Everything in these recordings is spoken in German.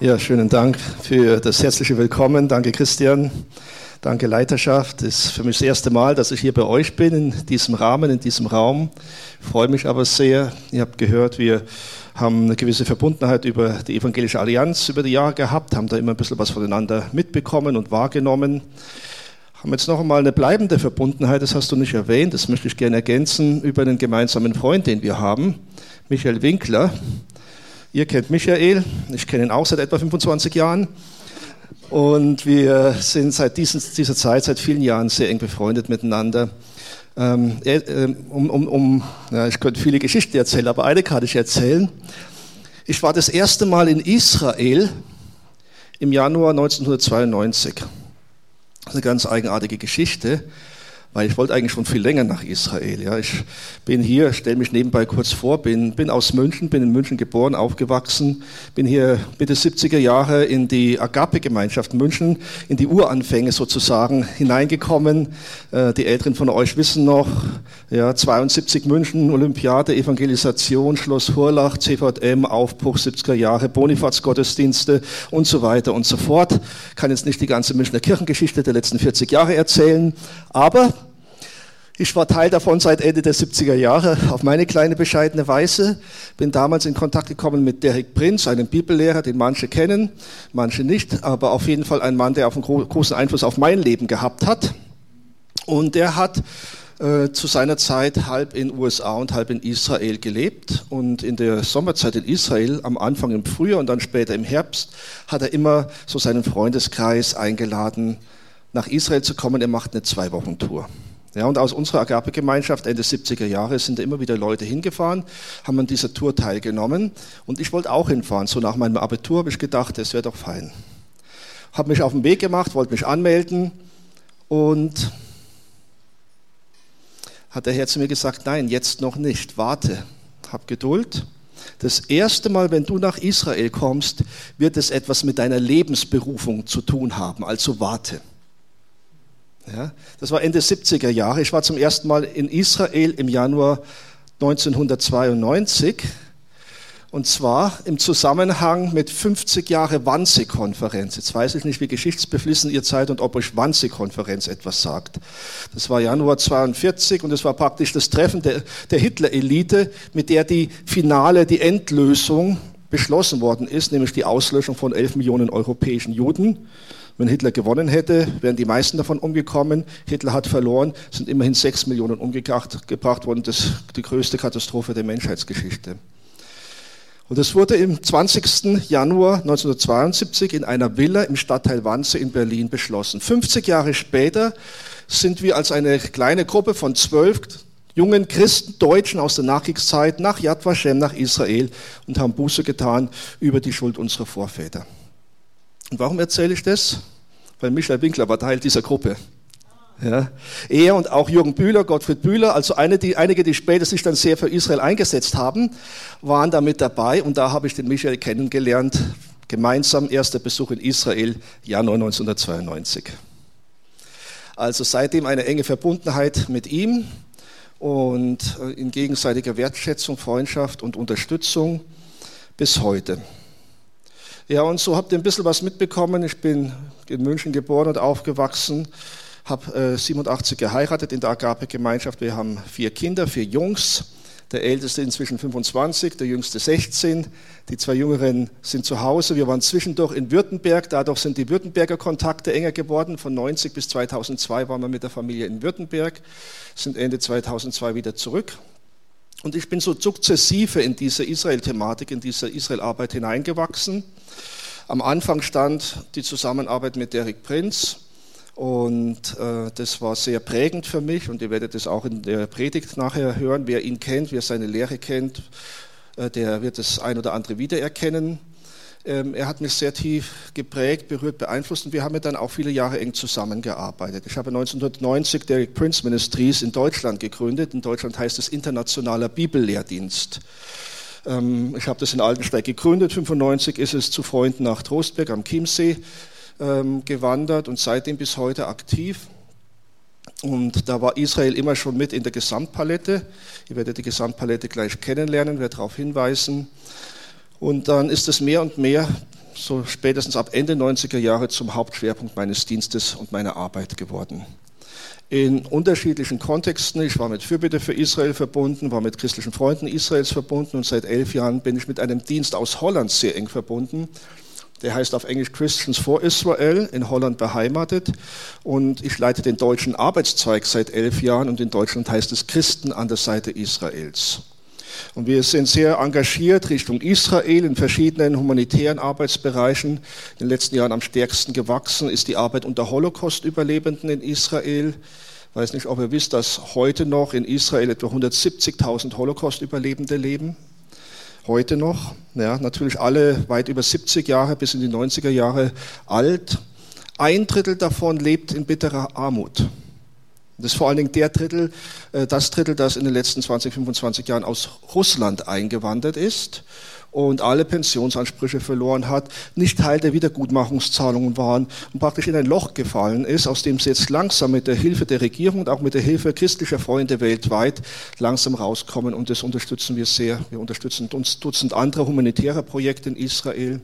Ja, schönen Dank für das herzliche Willkommen. Danke, Christian. Danke, Leiterschaft. Es ist für mich das erste Mal, dass ich hier bei euch bin, in diesem Rahmen, in diesem Raum. Ich freue mich aber sehr. Ihr habt gehört, wir haben eine gewisse Verbundenheit über die Evangelische Allianz über die Jahre gehabt, haben da immer ein bisschen was voneinander mitbekommen und wahrgenommen. Haben jetzt noch einmal eine bleibende Verbundenheit, das hast du nicht erwähnt, das möchte ich gerne ergänzen, über einen gemeinsamen Freund, den wir haben, Michael Winkler. Ihr kennt Michael, ich kenne ihn auch seit etwa 25 Jahren. Und wir sind seit dieser Zeit, seit vielen Jahren sehr eng befreundet miteinander. Ähm, äh, um, um, um, ja, ich könnte viele Geschichten erzählen, aber eine kann ich erzählen. Ich war das erste Mal in Israel im Januar 1992. Das ist eine ganz eigenartige Geschichte weil ich wollte eigentlich schon viel länger nach Israel. Ja. Ich bin hier, stelle mich nebenbei kurz vor, bin, bin aus München, bin in München geboren, aufgewachsen, bin hier Mitte 70er Jahre in die Agape-Gemeinschaft München, in die Uranfänge sozusagen hineingekommen. Äh, die Älteren von euch wissen noch, ja, 72 München, Olympiade, Evangelisation, Schloss Hurlach, CVM, Aufbruch 70er Jahre, Bonifatsgottesdienste und so weiter und so fort. Kann jetzt nicht die ganze Münchner Kirchengeschichte der letzten 40 Jahre erzählen, aber ich war Teil davon seit Ende der 70er Jahre auf meine kleine bescheidene Weise. Bin damals in Kontakt gekommen mit Derek Prinz, einem Bibellehrer, den manche kennen, manche nicht, aber auf jeden Fall ein Mann, der auf einen großen Einfluss auf mein Leben gehabt hat. Und der hat äh, zu seiner Zeit halb in USA und halb in Israel gelebt. Und in der Sommerzeit in Israel, am Anfang im Frühjahr und dann später im Herbst, hat er immer so seinen Freundeskreis eingeladen, nach Israel zu kommen. Er macht eine Zwei-Wochen-Tour. Ja, und aus unserer Agape-Gemeinschaft Ende 70er Jahre sind immer wieder Leute hingefahren, haben an dieser Tour teilgenommen und ich wollte auch hinfahren. So nach meinem Abitur habe ich gedacht, das wäre doch fein. Habe mich auf den Weg gemacht, wollte mich anmelden und hat der Herr zu mir gesagt, nein, jetzt noch nicht, warte, hab Geduld. Das erste Mal, wenn du nach Israel kommst, wird es etwas mit deiner Lebensberufung zu tun haben, also warte. Ja, das war Ende 70er Jahre. Ich war zum ersten Mal in Israel im Januar 1992 und zwar im Zusammenhang mit 50 Jahre Wannsee-Konferenz. Jetzt weiß ich nicht, wie geschichtsbeflissen ihr seid und ob euch Wannsee-Konferenz etwas sagt. Das war Januar 42 und es war praktisch das Treffen der, der Hitler-Elite, mit der die Finale, die Endlösung beschlossen worden ist, nämlich die Auslöschung von 11 Millionen europäischen Juden. Wenn Hitler gewonnen hätte, wären die meisten davon umgekommen. Hitler hat verloren, sind immerhin sechs Millionen umgebracht worden. Das ist die größte Katastrophe der Menschheitsgeschichte. Und das wurde im 20. Januar 1972 in einer Villa im Stadtteil Wannsee in Berlin beschlossen. 50 Jahre später sind wir als eine kleine Gruppe von zwölf jungen Christen, Deutschen aus der Nachkriegszeit nach Yad Vashem, nach Israel und haben Buße getan über die Schuld unserer Vorväter. Und warum erzähle ich das? Weil Michael Winkler war Teil dieser Gruppe. Ja. Er und auch Jürgen Bühler, Gottfried Bühler, also eine, die, einige, die später sich dann sehr für Israel eingesetzt haben, waren da mit dabei und da habe ich den Michael kennengelernt. Gemeinsam erster Besuch in Israel, Januar 1992. Also seitdem eine enge Verbundenheit mit ihm und äh, in gegenseitiger Wertschätzung, Freundschaft und Unterstützung bis heute. Ja, und so habt ihr ein bisschen was mitbekommen. Ich bin in München geboren und aufgewachsen, habe äh, 87 geheiratet in der Agape-Gemeinschaft. Wir haben vier Kinder, vier Jungs. Der älteste inzwischen 25, der jüngste 16. Die zwei Jüngeren sind zu Hause. Wir waren zwischendurch in Württemberg. Dadurch sind die Württemberger Kontakte enger geworden. Von 90 bis 2002 waren wir mit der Familie in Württemberg, sind Ende 2002 wieder zurück. Und ich bin so sukzessive in diese Israel-Thematik, in diese Israel-Arbeit hineingewachsen. Am Anfang stand die Zusammenarbeit mit Derek Prinz und äh, das war sehr prägend für mich und ihr werdet es auch in der Predigt nachher hören. Wer ihn kennt, wer seine Lehre kennt, äh, der wird das ein oder andere wiedererkennen. Ähm, er hat mich sehr tief geprägt, berührt, beeinflusst und wir haben ja dann auch viele Jahre eng zusammengearbeitet. Ich habe 1990 Derek Prince Ministries in Deutschland gegründet. In Deutschland heißt es Internationaler Bibellehrdienst. Ähm, ich habe das in Altensteig gegründet. 95 ist es zu Freunden nach Trostberg am Chiemsee ähm, gewandert und seitdem bis heute aktiv. Und da war Israel immer schon mit in der Gesamtpalette. Ihr werdet die Gesamtpalette gleich kennenlernen, werde darauf hinweisen. Und dann ist es mehr und mehr so spätestens ab Ende 90er Jahre zum Hauptschwerpunkt meines Dienstes und meiner Arbeit geworden in unterschiedlichen Kontexten. Ich war mit Fürbitte für Israel verbunden, war mit christlichen Freunden Israels verbunden und seit elf Jahren bin ich mit einem Dienst aus Holland sehr eng verbunden. Der heißt auf Englisch Christians for Israel, in Holland beheimatet. Und ich leite den deutschen Arbeitszweig seit elf Jahren und in Deutschland heißt es Christen an der Seite Israels. Und wir sind sehr engagiert Richtung Israel in verschiedenen humanitären Arbeitsbereichen. In den letzten Jahren am stärksten gewachsen ist die Arbeit unter Holocaust-Überlebenden in Israel. Ich weiß nicht, ob ihr wisst, dass heute noch in Israel etwa 170.000 Holocaust-Überlebende leben. Heute noch. Ja, natürlich alle weit über 70 Jahre bis in die 90er Jahre alt. Ein Drittel davon lebt in bitterer Armut. Das ist vor allen Dingen der Drittel, äh, das Drittel, das in den letzten 20, 25 Jahren aus Russland eingewandert ist und alle Pensionsansprüche verloren hat, nicht Teil der Wiedergutmachungszahlungen waren und praktisch in ein Loch gefallen ist, aus dem sie jetzt langsam mit der Hilfe der Regierung und auch mit der Hilfe christlicher Freunde weltweit langsam rauskommen. Und das unterstützen wir sehr. Wir unterstützen uns Dutzend anderer humanitärer Projekte in Israel.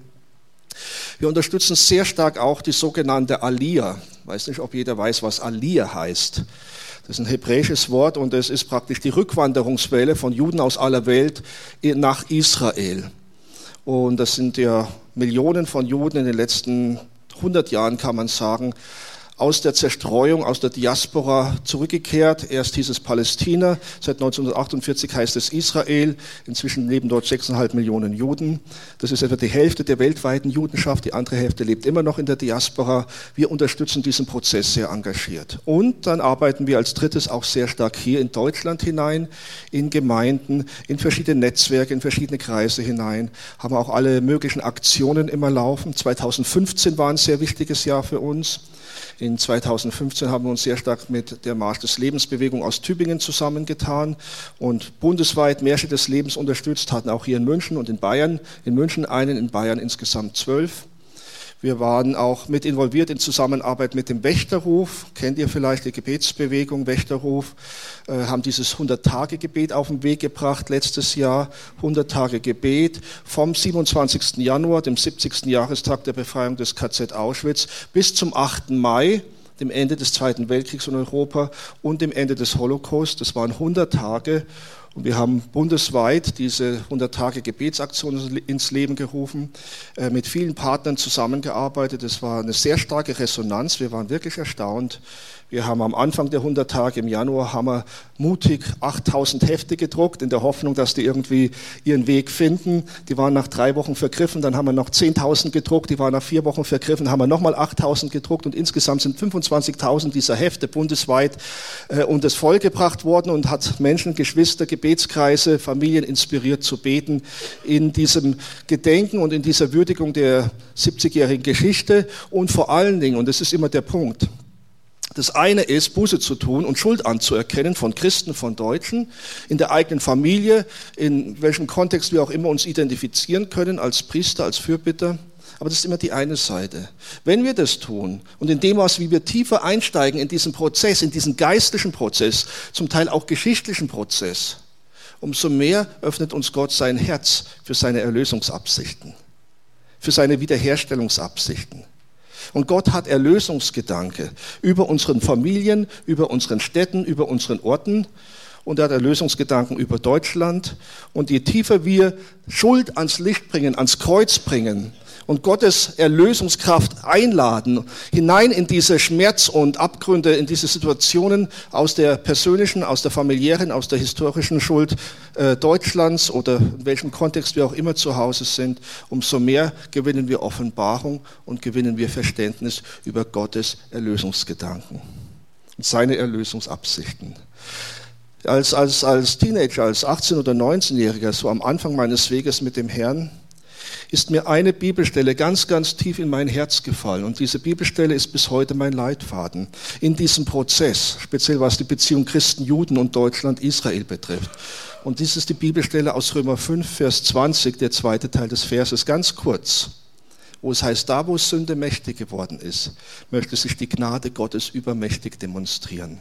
Wir unterstützen sehr stark auch die sogenannte Aliyah. Ich weiß nicht, ob jeder weiß, was Aliyah heißt. Das ist ein hebräisches Wort und es ist praktisch die Rückwanderungswelle von Juden aus aller Welt nach Israel. Und das sind ja Millionen von Juden in den letzten 100 Jahren, kann man sagen, aus der Zerstreuung, aus der Diaspora zurückgekehrt. Erst hieß es Palästina, seit 1948 heißt es Israel. Inzwischen leben dort 6,5 Millionen Juden. Das ist etwa die Hälfte der weltweiten Judenschaft. Die andere Hälfte lebt immer noch in der Diaspora. Wir unterstützen diesen Prozess sehr engagiert. Und dann arbeiten wir als drittes auch sehr stark hier in Deutschland hinein, in Gemeinden, in verschiedene Netzwerke, in verschiedene Kreise hinein, haben auch alle möglichen Aktionen immer laufen. 2015 war ein sehr wichtiges Jahr für uns. In 2015 haben wir uns sehr stark mit der Marsch des Lebensbewegung aus Tübingen zusammengetan und bundesweit Märsche des Lebens unterstützt, hatten auch hier in München und in Bayern, in München einen, in Bayern insgesamt zwölf. Wir waren auch mit involviert in Zusammenarbeit mit dem Wächterruf. Kennt ihr vielleicht die Gebetsbewegung Wächterruf? Äh, haben dieses 100-Tage-Gebet auf den Weg gebracht letztes Jahr. 100 Tage Gebet vom 27. Januar, dem 70. Jahrestag der Befreiung des KZ Auschwitz, bis zum 8. Mai dem Ende des Zweiten Weltkriegs in Europa und dem Ende des Holocaust. Das waren 100 Tage und wir haben bundesweit diese 100 Tage Gebetsaktion ins Leben gerufen, äh, mit vielen Partnern zusammengearbeitet. Es war eine sehr starke Resonanz. Wir waren wirklich erstaunt, wir haben am Anfang der 100 Tage im Januar haben wir mutig 8000 Hefte gedruckt, in der Hoffnung, dass die irgendwie ihren Weg finden. Die waren nach drei Wochen vergriffen, dann haben wir noch 10.000 gedruckt, die waren nach vier Wochen vergriffen, haben wir nochmal 8000 gedruckt. Und insgesamt sind 25.000 dieser Hefte bundesweit äh, und das vollgebracht worden und hat Menschen, Geschwister, Gebetskreise, Familien inspiriert zu beten in diesem Gedenken und in dieser Würdigung der 70-jährigen Geschichte. Und vor allen Dingen, und das ist immer der Punkt, das eine ist, Buße zu tun und Schuld anzuerkennen von Christen, von Deutschen, in der eigenen Familie, in welchem Kontext wir auch immer uns identifizieren können, als Priester, als Fürbitter. Aber das ist immer die eine Seite. Wenn wir das tun und in dem Maß, wie wir tiefer einsteigen in diesen Prozess, in diesen geistlichen Prozess, zum Teil auch geschichtlichen Prozess, umso mehr öffnet uns Gott sein Herz für seine Erlösungsabsichten, für seine Wiederherstellungsabsichten. Und Gott hat Erlösungsgedanke über unseren Familien, über unseren Städten, über unseren Orten. Und er hat Erlösungsgedanken über Deutschland. Und je tiefer wir Schuld ans Licht bringen, ans Kreuz bringen, und Gottes Erlösungskraft einladen, hinein in diese Schmerz und Abgründe, in diese Situationen aus der persönlichen, aus der familiären, aus der historischen Schuld äh, Deutschlands oder in welchem Kontext wir auch immer zu Hause sind, umso mehr gewinnen wir Offenbarung und gewinnen wir Verständnis über Gottes Erlösungsgedanken und seine Erlösungsabsichten. Als, als, als Teenager, als 18- oder 19-Jähriger, so am Anfang meines Weges mit dem Herrn, ist mir eine Bibelstelle ganz, ganz tief in mein Herz gefallen. Und diese Bibelstelle ist bis heute mein Leitfaden in diesem Prozess, speziell was die Beziehung Christen, Juden und Deutschland, Israel betrifft. Und dies ist die Bibelstelle aus Römer 5, Vers 20, der zweite Teil des Verses, ganz kurz, wo es heißt, da wo Sünde mächtig geworden ist, möchte sich die Gnade Gottes übermächtig demonstrieren.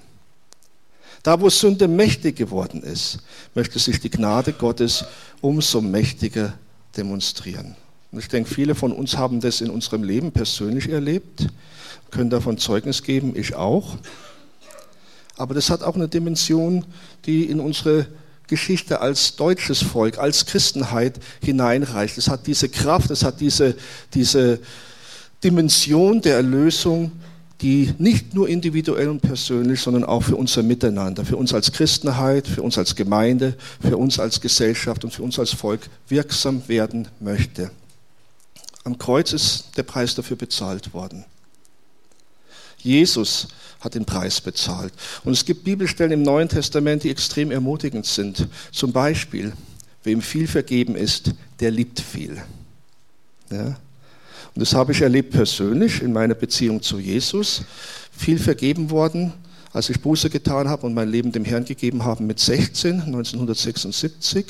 Da, wo Sünde mächtig geworden ist, möchte sich die Gnade Gottes umso mächtiger demonstrieren. Und ich denke, viele von uns haben das in unserem Leben persönlich erlebt, können davon Zeugnis geben, ich auch. Aber das hat auch eine Dimension, die in unsere Geschichte als deutsches Volk, als Christenheit hineinreicht. Es hat diese Kraft, es hat diese, diese Dimension der Erlösung, die nicht nur individuell und persönlich, sondern auch für unser Miteinander, für uns als Christenheit, für uns als Gemeinde, für uns als Gesellschaft und für uns als Volk wirksam werden möchte. Am Kreuz ist der Preis dafür bezahlt worden. Jesus hat den Preis bezahlt. Und es gibt Bibelstellen im Neuen Testament, die extrem ermutigend sind. Zum Beispiel, wem viel vergeben ist, der liebt viel. Ja? Und das habe ich erlebt persönlich in meiner Beziehung zu Jesus. Viel vergeben worden, als ich Buße getan habe und mein Leben dem Herrn gegeben habe mit 16, 1976.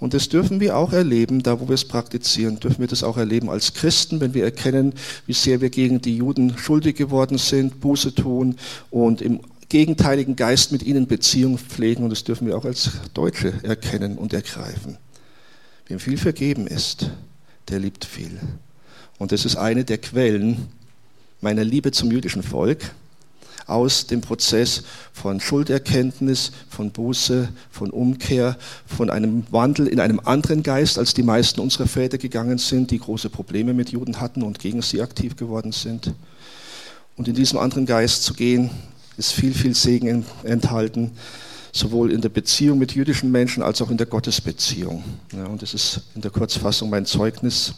Und das dürfen wir auch erleben, da wo wir es praktizieren, dürfen wir das auch erleben als Christen, wenn wir erkennen, wie sehr wir gegen die Juden schuldig geworden sind, Buße tun und im gegenteiligen Geist mit ihnen Beziehung pflegen. Und das dürfen wir auch als Deutsche erkennen und ergreifen. Wem viel vergeben ist, der liebt viel. Und das ist eine der Quellen meiner Liebe zum jüdischen Volk aus dem Prozess von Schulderkenntnis, von Buße, von Umkehr, von einem Wandel in einem anderen Geist, als die meisten unserer Väter gegangen sind, die große Probleme mit Juden hatten und gegen sie aktiv geworden sind. Und in diesem anderen Geist zu gehen, ist viel, viel Segen enthalten, sowohl in der Beziehung mit jüdischen Menschen als auch in der Gottesbeziehung. Ja, und das ist in der Kurzfassung mein Zeugnis.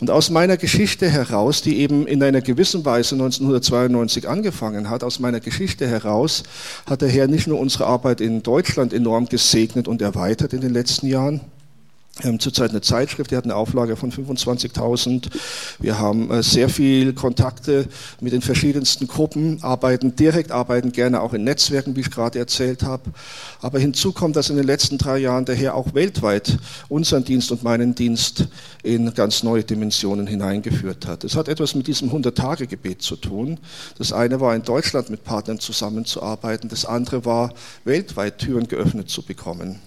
Und aus meiner Geschichte heraus, die eben in einer gewissen Weise 1992 angefangen hat, aus meiner Geschichte heraus hat der Herr nicht nur unsere Arbeit in Deutschland enorm gesegnet und erweitert in den letzten Jahren, zurzeit eine Zeitschrift, die hat eine Auflage von 25.000. Wir haben äh, sehr viel Kontakte mit den verschiedensten Gruppen, arbeiten direkt, arbeiten gerne auch in Netzwerken, wie ich gerade erzählt habe. Aber hinzu kommt, dass in den letzten drei Jahren der Herr auch weltweit unseren Dienst und meinen Dienst in ganz neue Dimensionen hineingeführt hat. Es hat etwas mit diesem 100-Tage-Gebet zu tun. Das eine war in Deutschland mit Partnern zusammenzuarbeiten, das andere war weltweit Türen geöffnet zu bekommen.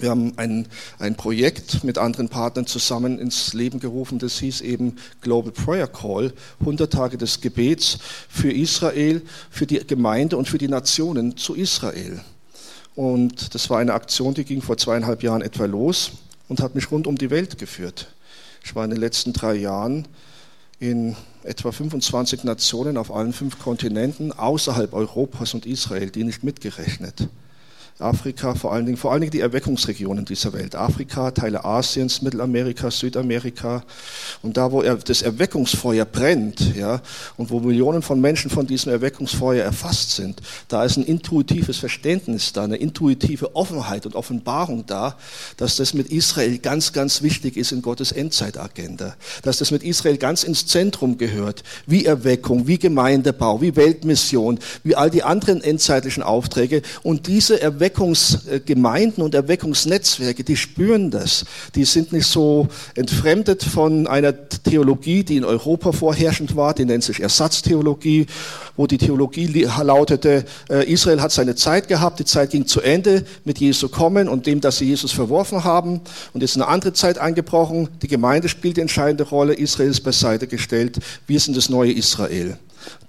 Wir haben ein, ein Projekt mit anderen Partnern zusammen ins Leben gerufen, das hieß eben Global Prayer Call, 100 Tage des Gebets für Israel, für die Gemeinde und für die Nationen zu Israel. Und das war eine Aktion, die ging vor zweieinhalb Jahren etwa los und hat mich rund um die Welt geführt. Ich war in den letzten drei Jahren in etwa 25 Nationen auf allen fünf Kontinenten außerhalb Europas und Israel, die nicht mitgerechnet. Afrika, vor allen Dingen, vor allen Dingen die Erweckungsregionen dieser Welt. Afrika, Teile Asiens, Mittelamerika, Südamerika. Und da, wo das Erweckungsfeuer brennt, ja, und wo Millionen von Menschen von diesem Erweckungsfeuer erfasst sind, da ist ein intuitives Verständnis da, eine intuitive Offenheit und Offenbarung da, dass das mit Israel ganz, ganz wichtig ist in Gottes Endzeitagenda. Dass das mit Israel ganz ins Zentrum gehört. Wie Erweckung, wie Gemeindebau, wie Weltmission, wie all die anderen endzeitlichen Aufträge. Und diese Erweckung Erweckungsgemeinden und Erweckungsnetzwerke, die spüren das. Die sind nicht so entfremdet von einer Theologie, die in Europa vorherrschend war, die nennt sich Ersatztheologie, wo die Theologie lautete, äh, Israel hat seine Zeit gehabt, die Zeit ging zu Ende mit Jesu kommen und dem, dass sie Jesus verworfen haben und jetzt eine andere Zeit eingebrochen. Die Gemeinde spielt die entscheidende Rolle, Israel ist beiseite gestellt, wir sind das neue Israel.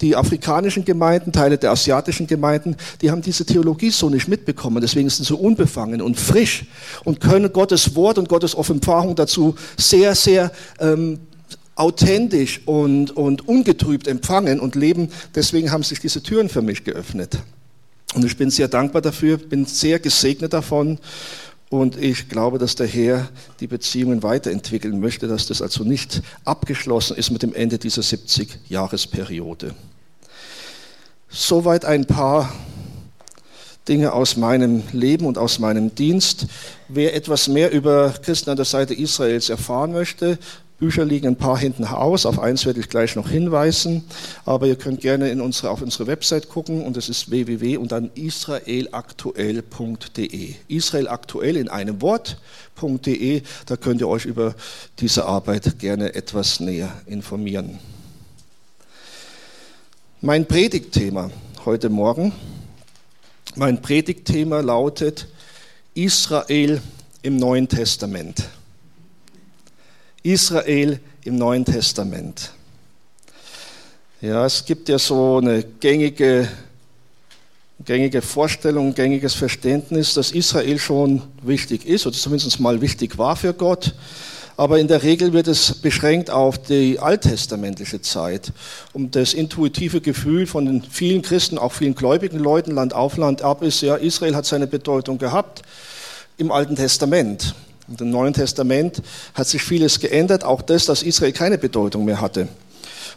Die afrikanischen Gemeinden, Teile der asiatischen Gemeinden, die haben diese Theologie so nicht mitbekommen. Deswegen sind sie so unbefangen und frisch und können Gottes Wort und Gottes Offenbarung dazu sehr, sehr ähm, authentisch und, und ungetrübt empfangen und leben. Deswegen haben sich diese Türen für mich geöffnet. Und ich bin sehr dankbar dafür, bin sehr gesegnet davon und ich glaube, dass der Herr die Beziehungen weiterentwickeln möchte, dass das also nicht abgeschlossen ist mit dem Ende dieser 70-Jahresperiode. Soweit ein paar Dinge aus meinem Leben und aus meinem Dienst. Wer etwas mehr über Christen an der Seite Israels erfahren möchte, Bücher liegen ein paar hinten aus, auf eins werde ich gleich noch hinweisen, aber ihr könnt gerne in unsere, auf unsere Website gucken und das ist www und dann israelaktuell.de. Israel aktuell in einem Wort.de, da könnt ihr euch über diese Arbeit gerne etwas näher informieren. Mein Predigtthema heute Morgen, mein Predigtthema lautet Israel im Neuen Testament. Israel im Neuen Testament. Ja, es gibt ja so eine gängige, gängige Vorstellung, gängiges Verständnis, dass Israel schon wichtig ist oder zumindest mal wichtig war für Gott. Aber in der Regel wird es beschränkt auf die alttestamentliche Zeit. Und das intuitive Gefühl von den vielen Christen, auch vielen gläubigen Leuten, Land auf Land ab, ist ja, Israel hat seine Bedeutung gehabt im Alten Testament. Und im Neuen Testament hat sich vieles geändert, auch das, dass Israel keine Bedeutung mehr hatte.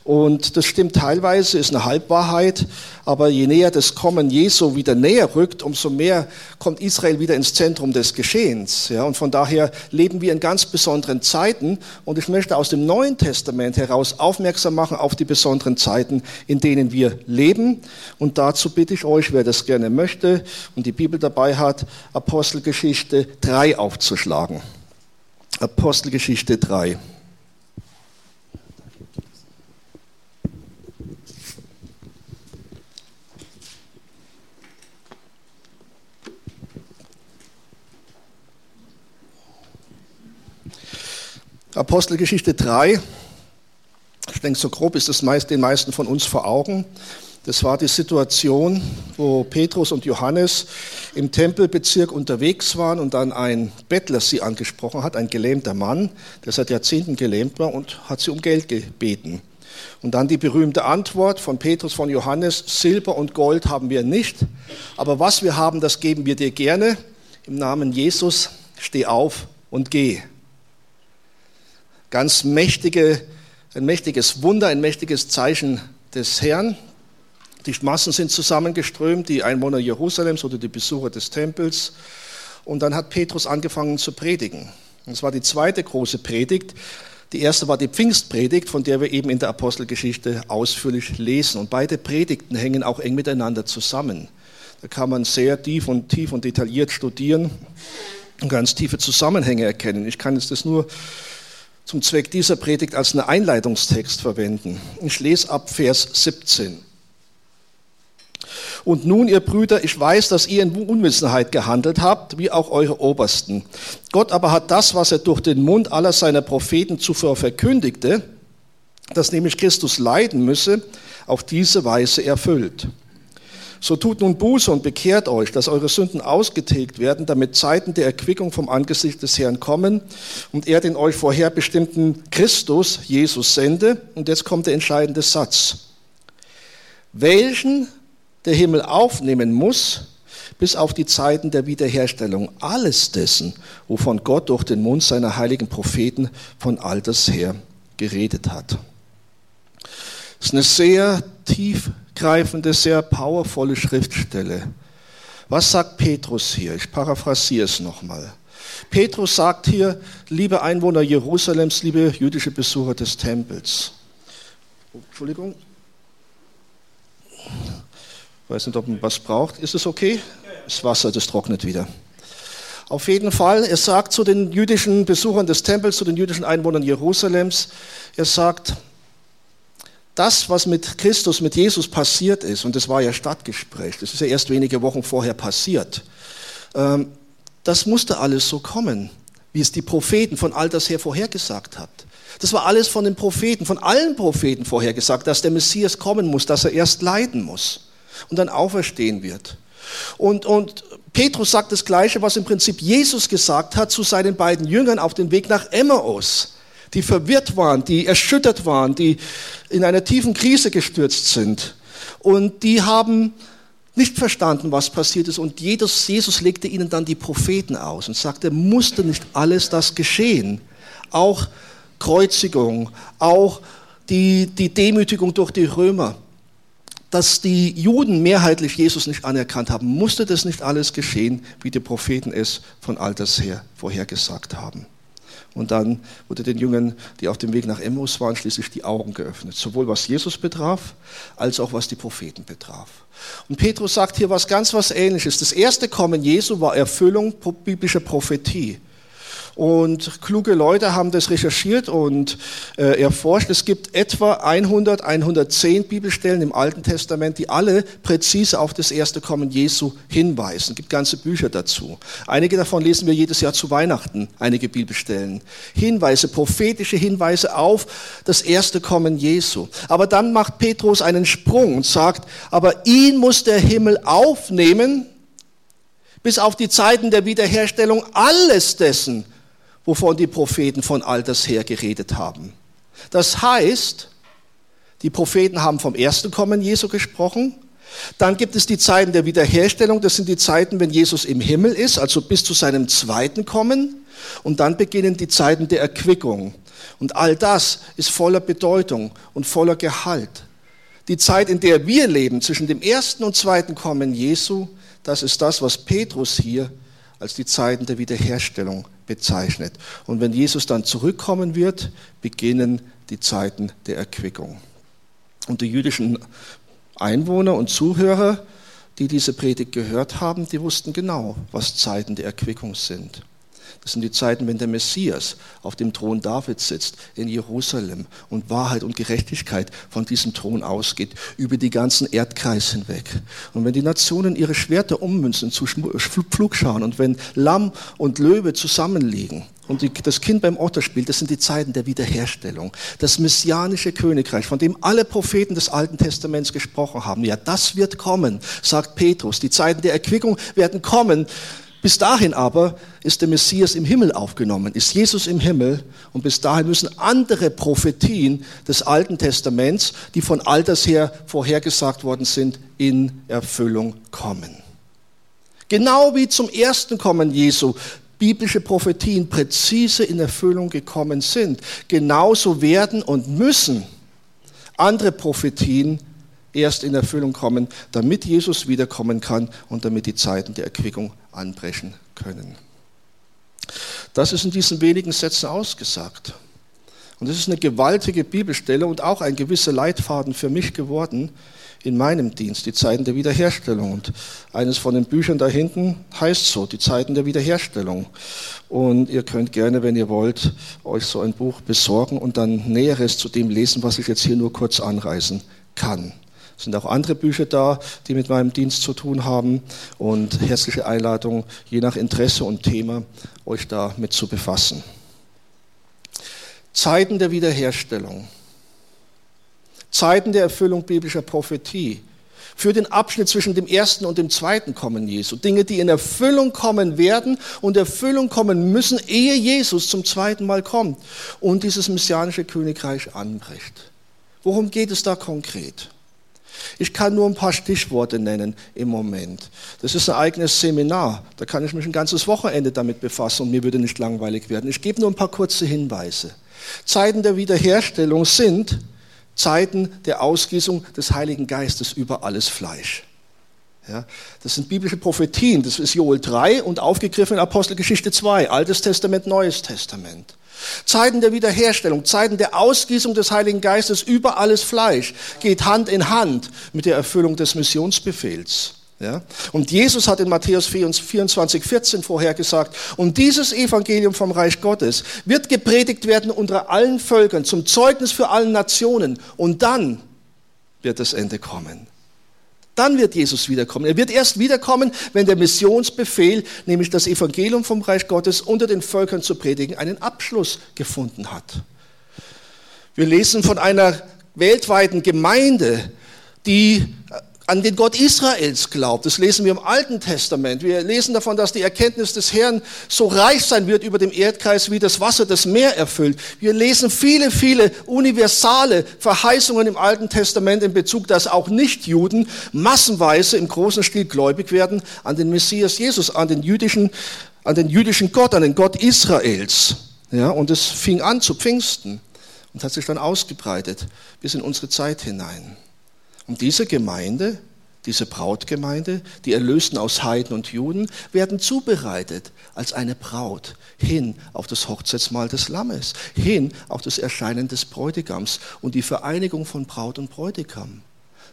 Und das stimmt teilweise, ist eine Halbwahrheit, aber je näher das Kommen Jesu wieder näher rückt, umso mehr kommt Israel wieder ins Zentrum des Geschehens. Ja, und von daher leben wir in ganz besonderen Zeiten. Und ich möchte aus dem Neuen Testament heraus aufmerksam machen auf die besonderen Zeiten, in denen wir leben. Und dazu bitte ich euch, wer das gerne möchte und die Bibel dabei hat, Apostelgeschichte 3 aufzuschlagen. Apostelgeschichte 3. Apostelgeschichte 3, ich denke, so grob ist es den meisten von uns vor Augen. Das war die Situation, wo Petrus und Johannes im Tempelbezirk unterwegs waren und dann ein Bettler sie angesprochen hat, ein gelähmter Mann, der seit Jahrzehnten gelähmt war und hat sie um Geld gebeten. Und dann die berühmte Antwort von Petrus, von Johannes, Silber und Gold haben wir nicht, aber was wir haben, das geben wir dir gerne. Im Namen Jesus, steh auf und geh ganz mächtige, ein mächtiges Wunder, ein mächtiges Zeichen des Herrn. Die Massen sind zusammengeströmt, die Einwohner Jerusalems oder die Besucher des Tempels. Und dann hat Petrus angefangen zu predigen. Das war die zweite große Predigt. Die erste war die Pfingstpredigt, von der wir eben in der Apostelgeschichte ausführlich lesen. Und beide Predigten hängen auch eng miteinander zusammen. Da kann man sehr tief und tief und detailliert studieren und ganz tiefe Zusammenhänge erkennen. Ich kann jetzt das nur zum Zweck dieser Predigt als einen Einleitungstext verwenden. Ich lese ab Vers 17. Und nun, ihr Brüder, ich weiß, dass ihr in Unwissenheit gehandelt habt, wie auch eure Obersten. Gott aber hat das, was er durch den Mund aller seiner Propheten zuvor verkündigte, dass nämlich Christus leiden müsse, auf diese Weise erfüllt. So tut nun Buße und bekehrt euch, dass eure Sünden ausgetilgt werden, damit Zeiten der Erquickung vom Angesicht des Herrn kommen und er den euch vorherbestimmten Christus, Jesus, sende. Und jetzt kommt der entscheidende Satz. Welchen der Himmel aufnehmen muss, bis auf die Zeiten der Wiederherstellung alles dessen, wovon Gott durch den Mund seiner heiligen Propheten von alters her geredet hat. Das ist eine sehr tiefgreifende, sehr powervolle Schriftstelle. Was sagt Petrus hier? Ich paraphrasiere es nochmal. Petrus sagt hier, liebe Einwohner Jerusalems, liebe jüdische Besucher des Tempels. Entschuldigung. Ich weiß nicht, ob man was braucht. Ist es okay? Das Wasser, das trocknet wieder. Auf jeden Fall, er sagt zu den jüdischen Besuchern des Tempels, zu den jüdischen Einwohnern Jerusalems, er sagt, das, was mit Christus, mit Jesus passiert ist, und das war ja Stadtgespräch, das ist ja erst wenige Wochen vorher passiert, ähm, das musste alles so kommen, wie es die Propheten von alters her vorhergesagt hat. Das war alles von den Propheten, von allen Propheten vorhergesagt, dass der Messias kommen muss, dass er erst leiden muss und dann auferstehen wird. Und, und Petrus sagt das Gleiche, was im Prinzip Jesus gesagt hat zu seinen beiden Jüngern auf dem Weg nach Emmaus die verwirrt waren, die erschüttert waren, die in einer tiefen Krise gestürzt sind. Und die haben nicht verstanden, was passiert ist. Und Jesus, legte ihnen dann die Propheten aus und sagte, musste nicht alles das geschehen. Auch Kreuzigung, auch die, die Demütigung durch die Römer. Dass die Juden mehrheitlich Jesus nicht anerkannt haben, musste das nicht alles geschehen, wie die Propheten es von alters her vorhergesagt haben. Und dann wurde den Jüngern, die auf dem Weg nach Emmaus waren, schließlich die Augen geöffnet. Sowohl was Jesus betraf, als auch was die Propheten betraf. Und Petrus sagt hier was ganz was Ähnliches. Das erste Kommen Jesu war Erfüllung biblischer Prophetie. Und kluge Leute haben das recherchiert und äh, erforscht. Es gibt etwa 100, 110 Bibelstellen im Alten Testament, die alle präzise auf das erste Kommen Jesu hinweisen. Es gibt ganze Bücher dazu. Einige davon lesen wir jedes Jahr zu Weihnachten, einige Bibelstellen. Hinweise, prophetische Hinweise auf das erste Kommen Jesu. Aber dann macht Petrus einen Sprung und sagt, aber ihn muss der Himmel aufnehmen, bis auf die Zeiten der Wiederherstellung alles dessen, wovon die Propheten von alters her geredet haben. Das heißt, die Propheten haben vom ersten Kommen Jesu gesprochen. Dann gibt es die Zeiten der Wiederherstellung. Das sind die Zeiten, wenn Jesus im Himmel ist, also bis zu seinem zweiten Kommen. Und dann beginnen die Zeiten der Erquickung. Und all das ist voller Bedeutung und voller Gehalt. Die Zeit, in der wir leben, zwischen dem ersten und zweiten Kommen Jesu, das ist das, was Petrus hier als die Zeiten der Wiederherstellung bezeichnet. Und wenn Jesus dann zurückkommen wird, beginnen die Zeiten der Erquickung. Und die jüdischen Einwohner und Zuhörer, die diese Predigt gehört haben, die wussten genau, was Zeiten der Erquickung sind. Das sind die Zeiten, wenn der Messias auf dem Thron Davids sitzt in Jerusalem und Wahrheit und Gerechtigkeit von diesem Thron ausgeht, über die ganzen Erdkreis hinweg. Und wenn die Nationen ihre Schwerter ummünzen zu Pflugschauen und wenn Lamm und Löwe zusammenliegen und die, das Kind beim Otter spielt, das sind die Zeiten der Wiederherstellung. Das messianische Königreich, von dem alle Propheten des Alten Testaments gesprochen haben. Ja, das wird kommen, sagt Petrus. Die Zeiten der Erquickung werden kommen. Bis dahin aber ist der Messias im Himmel aufgenommen, ist Jesus im Himmel und bis dahin müssen andere Prophetien des Alten Testaments, die von alters her vorhergesagt worden sind, in Erfüllung kommen. Genau wie zum ersten Kommen Jesu biblische Prophetien präzise in Erfüllung gekommen sind, genauso werden und müssen andere Prophetien erst in Erfüllung kommen, damit Jesus wiederkommen kann und damit die Zeiten der Erquickung anbrechen können. Das ist in diesen wenigen Sätzen ausgesagt. Und es ist eine gewaltige Bibelstelle und auch ein gewisser Leitfaden für mich geworden in meinem Dienst, die Zeiten der Wiederherstellung. Und eines von den Büchern da hinten heißt so, die Zeiten der Wiederherstellung. Und ihr könnt gerne, wenn ihr wollt, euch so ein Buch besorgen und dann Näheres zu dem lesen, was ich jetzt hier nur kurz anreißen kann. Sind auch andere Bücher da, die mit meinem Dienst zu tun haben und herzliche Einladung, je nach Interesse und Thema, euch da mit zu befassen. Zeiten der Wiederherstellung, Zeiten der Erfüllung biblischer Prophetie, für den Abschnitt zwischen dem ersten und dem zweiten Kommen Jesu. Dinge, die in Erfüllung kommen werden und Erfüllung kommen müssen, ehe Jesus zum zweiten Mal kommt und dieses messianische Königreich anbricht. Worum geht es da konkret? Ich kann nur ein paar Stichworte nennen im Moment. Das ist ein eigenes Seminar. Da kann ich mich ein ganzes Wochenende damit befassen und mir würde nicht langweilig werden. Ich gebe nur ein paar kurze Hinweise. Zeiten der Wiederherstellung sind Zeiten der Ausgießung des Heiligen Geistes über alles Fleisch. Ja, das sind biblische Prophetien. Das ist Joel 3 und aufgegriffen in Apostelgeschichte 2, Altes Testament, Neues Testament. Zeiten der Wiederherstellung, Zeiten der Ausgießung des Heiligen Geistes über alles Fleisch geht Hand in Hand mit der Erfüllung des Missionsbefehls. Ja? Und Jesus hat in Matthäus 24, 14 vorhergesagt, und dieses Evangelium vom Reich Gottes wird gepredigt werden unter allen Völkern zum Zeugnis für allen Nationen und dann wird das Ende kommen. Dann wird Jesus wiederkommen. Er wird erst wiederkommen, wenn der Missionsbefehl, nämlich das Evangelium vom Reich Gottes unter den Völkern zu predigen, einen Abschluss gefunden hat. Wir lesen von einer weltweiten Gemeinde, die an den Gott Israels glaubt. Das lesen wir im Alten Testament. Wir lesen davon, dass die Erkenntnis des Herrn so reich sein wird über dem Erdkreis, wie das Wasser das Meer erfüllt. Wir lesen viele, viele universale Verheißungen im Alten Testament in Bezug, dass auch Nichtjuden massenweise im großen Stil gläubig werden an den Messias Jesus, an den jüdischen, an den jüdischen Gott, an den Gott Israels. Ja, und es fing an zu Pfingsten und hat sich dann ausgebreitet bis in unsere Zeit hinein. Und diese Gemeinde, diese Brautgemeinde, die Erlösten aus Heiden und Juden, werden zubereitet als eine Braut hin auf das Hochzeitsmahl des Lammes, hin auf das Erscheinen des Bräutigams und die Vereinigung von Braut und Bräutigam.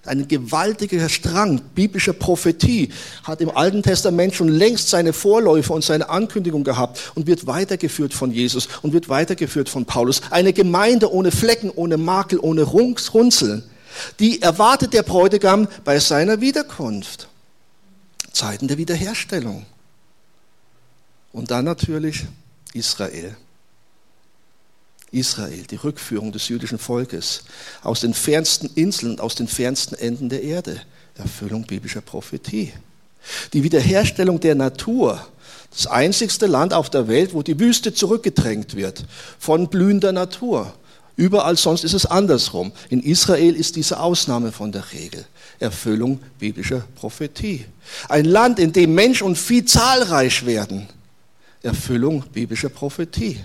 ein gewaltiger Strang biblischer Prophetie hat im Alten Testament schon längst seine Vorläufer und seine Ankündigung gehabt und wird weitergeführt von Jesus und wird weitergeführt von Paulus. Eine Gemeinde ohne Flecken, ohne Makel, ohne Runzeln. Die erwartet der Bräutigam bei seiner Wiederkunft. Zeiten der Wiederherstellung. Und dann natürlich Israel. Israel, die Rückführung des jüdischen Volkes aus den fernsten Inseln, aus den fernsten Enden der Erde. Erfüllung biblischer Prophetie. Die Wiederherstellung der Natur. Das einzigste Land auf der Welt, wo die Wüste zurückgedrängt wird von blühender Natur. Überall sonst ist es andersrum. In Israel ist diese Ausnahme von der Regel. Erfüllung biblischer Prophetie. Ein Land, in dem Mensch und Vieh zahlreich werden. Erfüllung biblischer Prophetie.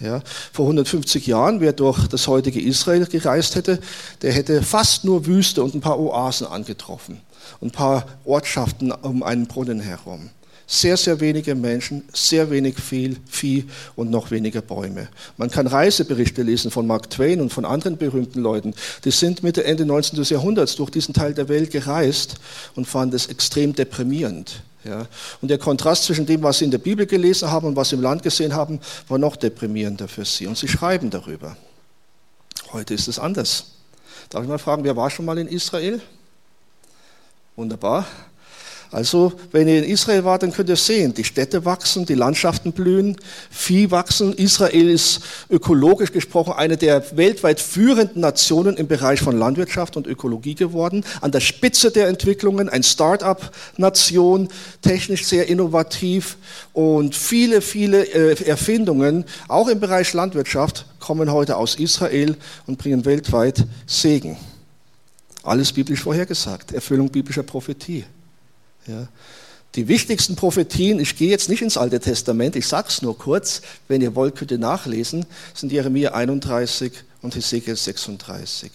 Ja, vor 150 Jahren, wer durch das heutige Israel gereist hätte, der hätte fast nur Wüste und ein paar Oasen angetroffen. Ein paar Ortschaften um einen Brunnen herum. Sehr, sehr wenige Menschen, sehr wenig viel Vieh und noch weniger Bäume. Man kann Reiseberichte lesen von Mark Twain und von anderen berühmten Leuten. Die sind Mitte, Ende 19. Jahrhunderts durch diesen Teil der Welt gereist und fanden es extrem deprimierend. Ja. Und der Kontrast zwischen dem, was sie in der Bibel gelesen haben und was sie im Land gesehen haben, war noch deprimierender für sie. Und sie schreiben darüber. Heute ist es anders. Darf ich mal fragen, wer war schon mal in Israel? Wunderbar. Also, wenn ihr in Israel wart, dann könnt ihr sehen, die Städte wachsen, die Landschaften blühen, Vieh wachsen. Israel ist ökologisch gesprochen eine der weltweit führenden Nationen im Bereich von Landwirtschaft und Ökologie geworden. An der Spitze der Entwicklungen, ein Start-up-Nation, technisch sehr innovativ und viele, viele äh, Erfindungen, auch im Bereich Landwirtschaft, kommen heute aus Israel und bringen weltweit Segen. Alles biblisch vorhergesagt, Erfüllung biblischer Prophetie. Ja. Die wichtigsten Prophetien, ich gehe jetzt nicht ins Alte Testament, ich sage es nur kurz, wenn ihr wollt, könnt ihr nachlesen, sind Jeremia 31 und Hesekiel 36.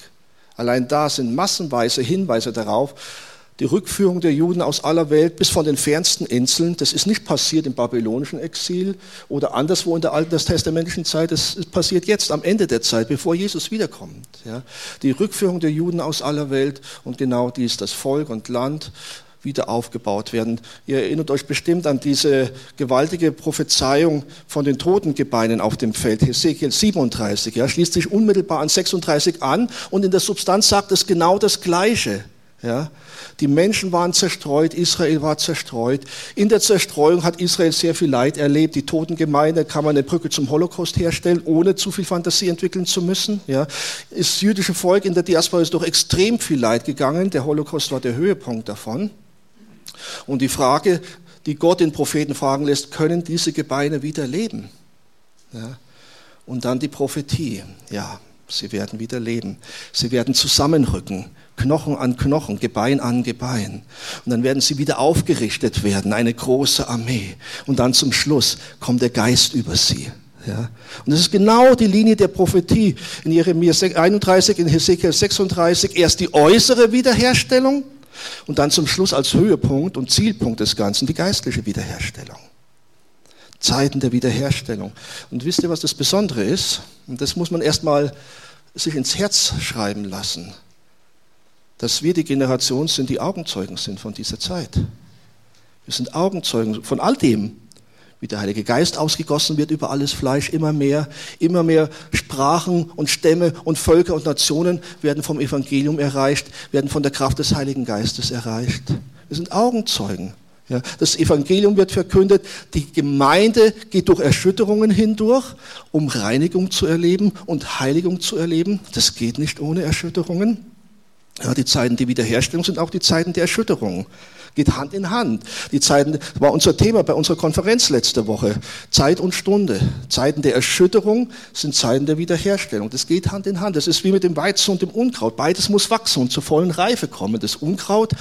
Allein da sind massenweise Hinweise darauf, die Rückführung der Juden aus aller Welt bis von den fernsten Inseln, das ist nicht passiert im babylonischen Exil oder anderswo in der alten testamentlichen Zeit, das passiert jetzt am Ende der Zeit, bevor Jesus wiederkommt. Ja. Die Rückführung der Juden aus aller Welt und genau dies, das Volk und Land wieder aufgebaut werden. Ihr erinnert euch bestimmt an diese gewaltige Prophezeiung von den Totengebeinen auf dem Feld, Hesekiel 37, ja, schließt sich unmittelbar an 36 an und in der Substanz sagt es genau das Gleiche. Ja. Die Menschen waren zerstreut, Israel war zerstreut. In der Zerstreuung hat Israel sehr viel Leid erlebt. Die Totengemeinde kann man eine Brücke zum Holocaust herstellen, ohne zu viel Fantasie entwickeln zu müssen. Ja. Das jüdische Volk in der Diaspora ist durch extrem viel Leid gegangen. Der Holocaust war der Höhepunkt davon. Und die Frage, die Gott den Propheten fragen lässt, können diese Gebeine wieder leben? Ja. Und dann die Prophetie, ja, sie werden wieder leben. Sie werden zusammenrücken, Knochen an Knochen, Gebein an Gebein. Und dann werden sie wieder aufgerichtet werden, eine große Armee. Und dann zum Schluss kommt der Geist über sie. Ja. Und das ist genau die Linie der Prophetie in Jeremia 31, in Hesekiel 36. Erst die äußere Wiederherstellung und dann zum Schluss als Höhepunkt und Zielpunkt des Ganzen die geistliche Wiederherstellung. Zeiten der Wiederherstellung. Und wisst ihr, was das Besondere ist? Und das muss man erstmal sich ins Herz schreiben lassen. Dass wir die Generation sind, die Augenzeugen sind von dieser Zeit. Wir sind Augenzeugen von all dem, wie der Heilige Geist ausgegossen wird über alles Fleisch, immer mehr, immer mehr Sprachen und Stämme und Völker und Nationen werden vom Evangelium erreicht, werden von der Kraft des Heiligen Geistes erreicht. Wir sind Augenzeugen. Ja, das Evangelium wird verkündet, die Gemeinde geht durch Erschütterungen hindurch, um Reinigung zu erleben und Heiligung zu erleben. Das geht nicht ohne Erschütterungen. Ja, die Zeiten der Wiederherstellung sind auch die Zeiten der Erschütterung. Geht Hand in Hand. Die Zeiten, war unser Thema bei unserer Konferenz letzte Woche. Zeit und Stunde. Zeiten der Erschütterung sind Zeiten der Wiederherstellung. Das geht Hand in Hand. Das ist wie mit dem Weizen und dem Unkraut. Beides muss wachsen und zur vollen Reife kommen. Das Unkraut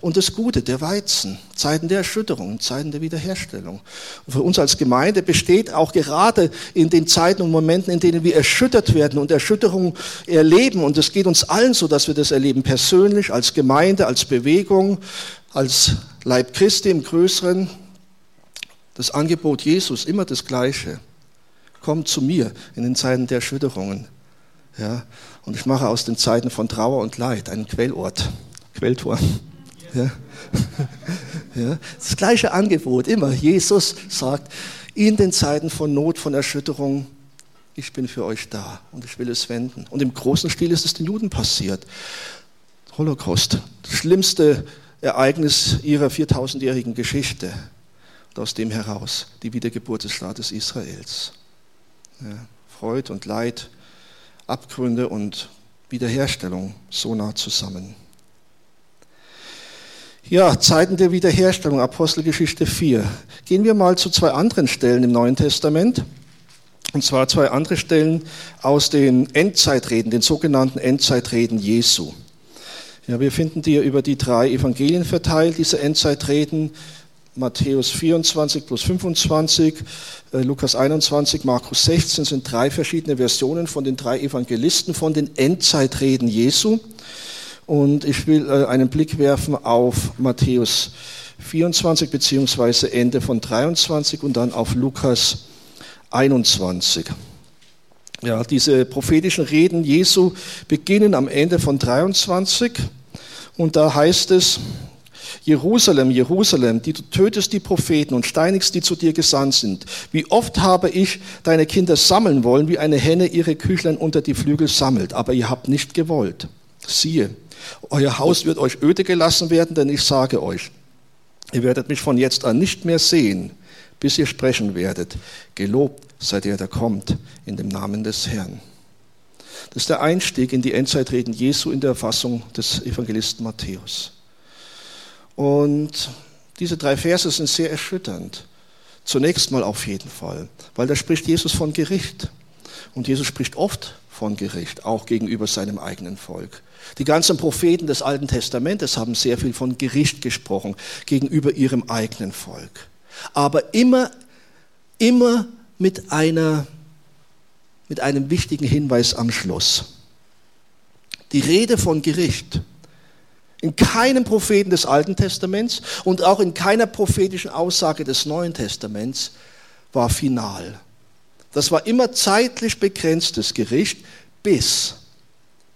und das Gute, der Weizen. Zeiten der Erschütterung, Zeiten der Wiederherstellung. Und für uns als Gemeinde besteht auch gerade in den Zeiten und Momenten, in denen wir erschüttert werden und Erschütterung erleben, und es geht uns allen so, dass wir das erleben, persönlich, als Gemeinde, als Bewegung, als Leib Christi im Größeren das Angebot Jesus immer das Gleiche. Kommt zu mir in den Zeiten der Erschütterungen. Ja? Und ich mache aus den Zeiten von Trauer und Leid einen Quellort, Quelltor. Ja? ja? Das gleiche Angebot, immer. Jesus sagt, in den Zeiten von Not, von Erschütterung, ich bin für euch da und ich will es wenden. Und im großen Stil ist es den Juden passiert. Holocaust, das schlimmste Ereignis ihrer 4000-jährigen Geschichte. Und aus dem heraus die Wiedergeburt des Staates Israels. Ja, Freud und Leid, Abgründe und Wiederherstellung so nah zusammen. Ja, Zeiten der Wiederherstellung, Apostelgeschichte 4. Gehen wir mal zu zwei anderen Stellen im Neuen Testament. Und zwar zwei andere Stellen aus den Endzeitreden, den sogenannten Endzeitreden Jesu. Ja, wir finden die über die drei Evangelien verteilt, diese Endzeitreden. Matthäus 24 plus 25, äh, Lukas 21, Markus 16 sind drei verschiedene Versionen von den drei Evangelisten von den Endzeitreden Jesu. Und ich will äh, einen Blick werfen auf Matthäus 24 beziehungsweise Ende von 23 und dann auf Lukas 21. Ja, diese prophetischen Reden Jesu beginnen am Ende von 23 und da heißt es, Jerusalem, Jerusalem, die du tötest die Propheten und steinigst, die zu dir gesandt sind. Wie oft habe ich deine Kinder sammeln wollen, wie eine Henne ihre Küchlein unter die Flügel sammelt, aber ihr habt nicht gewollt. Siehe, euer Haus wird euch öde gelassen werden, denn ich sage euch, ihr werdet mich von jetzt an nicht mehr sehen, bis ihr sprechen werdet. Gelobt sei der, der kommt, in dem Namen des Herrn. Das ist der Einstieg in die Endzeitreden Jesu in der Erfassung des Evangelisten Matthäus. Und diese drei Verse sind sehr erschütternd. Zunächst mal auf jeden Fall, weil da spricht Jesus von Gericht. Und Jesus spricht oft von Gericht, auch gegenüber seinem eigenen Volk. Die ganzen Propheten des Alten Testamentes haben sehr viel von Gericht gesprochen gegenüber ihrem eigenen Volk. Aber immer, immer mit, einer, mit einem wichtigen Hinweis am Schluss. Die Rede von Gericht in keinem Propheten des Alten Testaments und auch in keiner prophetischen Aussage des Neuen Testaments war final. Das war immer zeitlich begrenztes Gericht bis,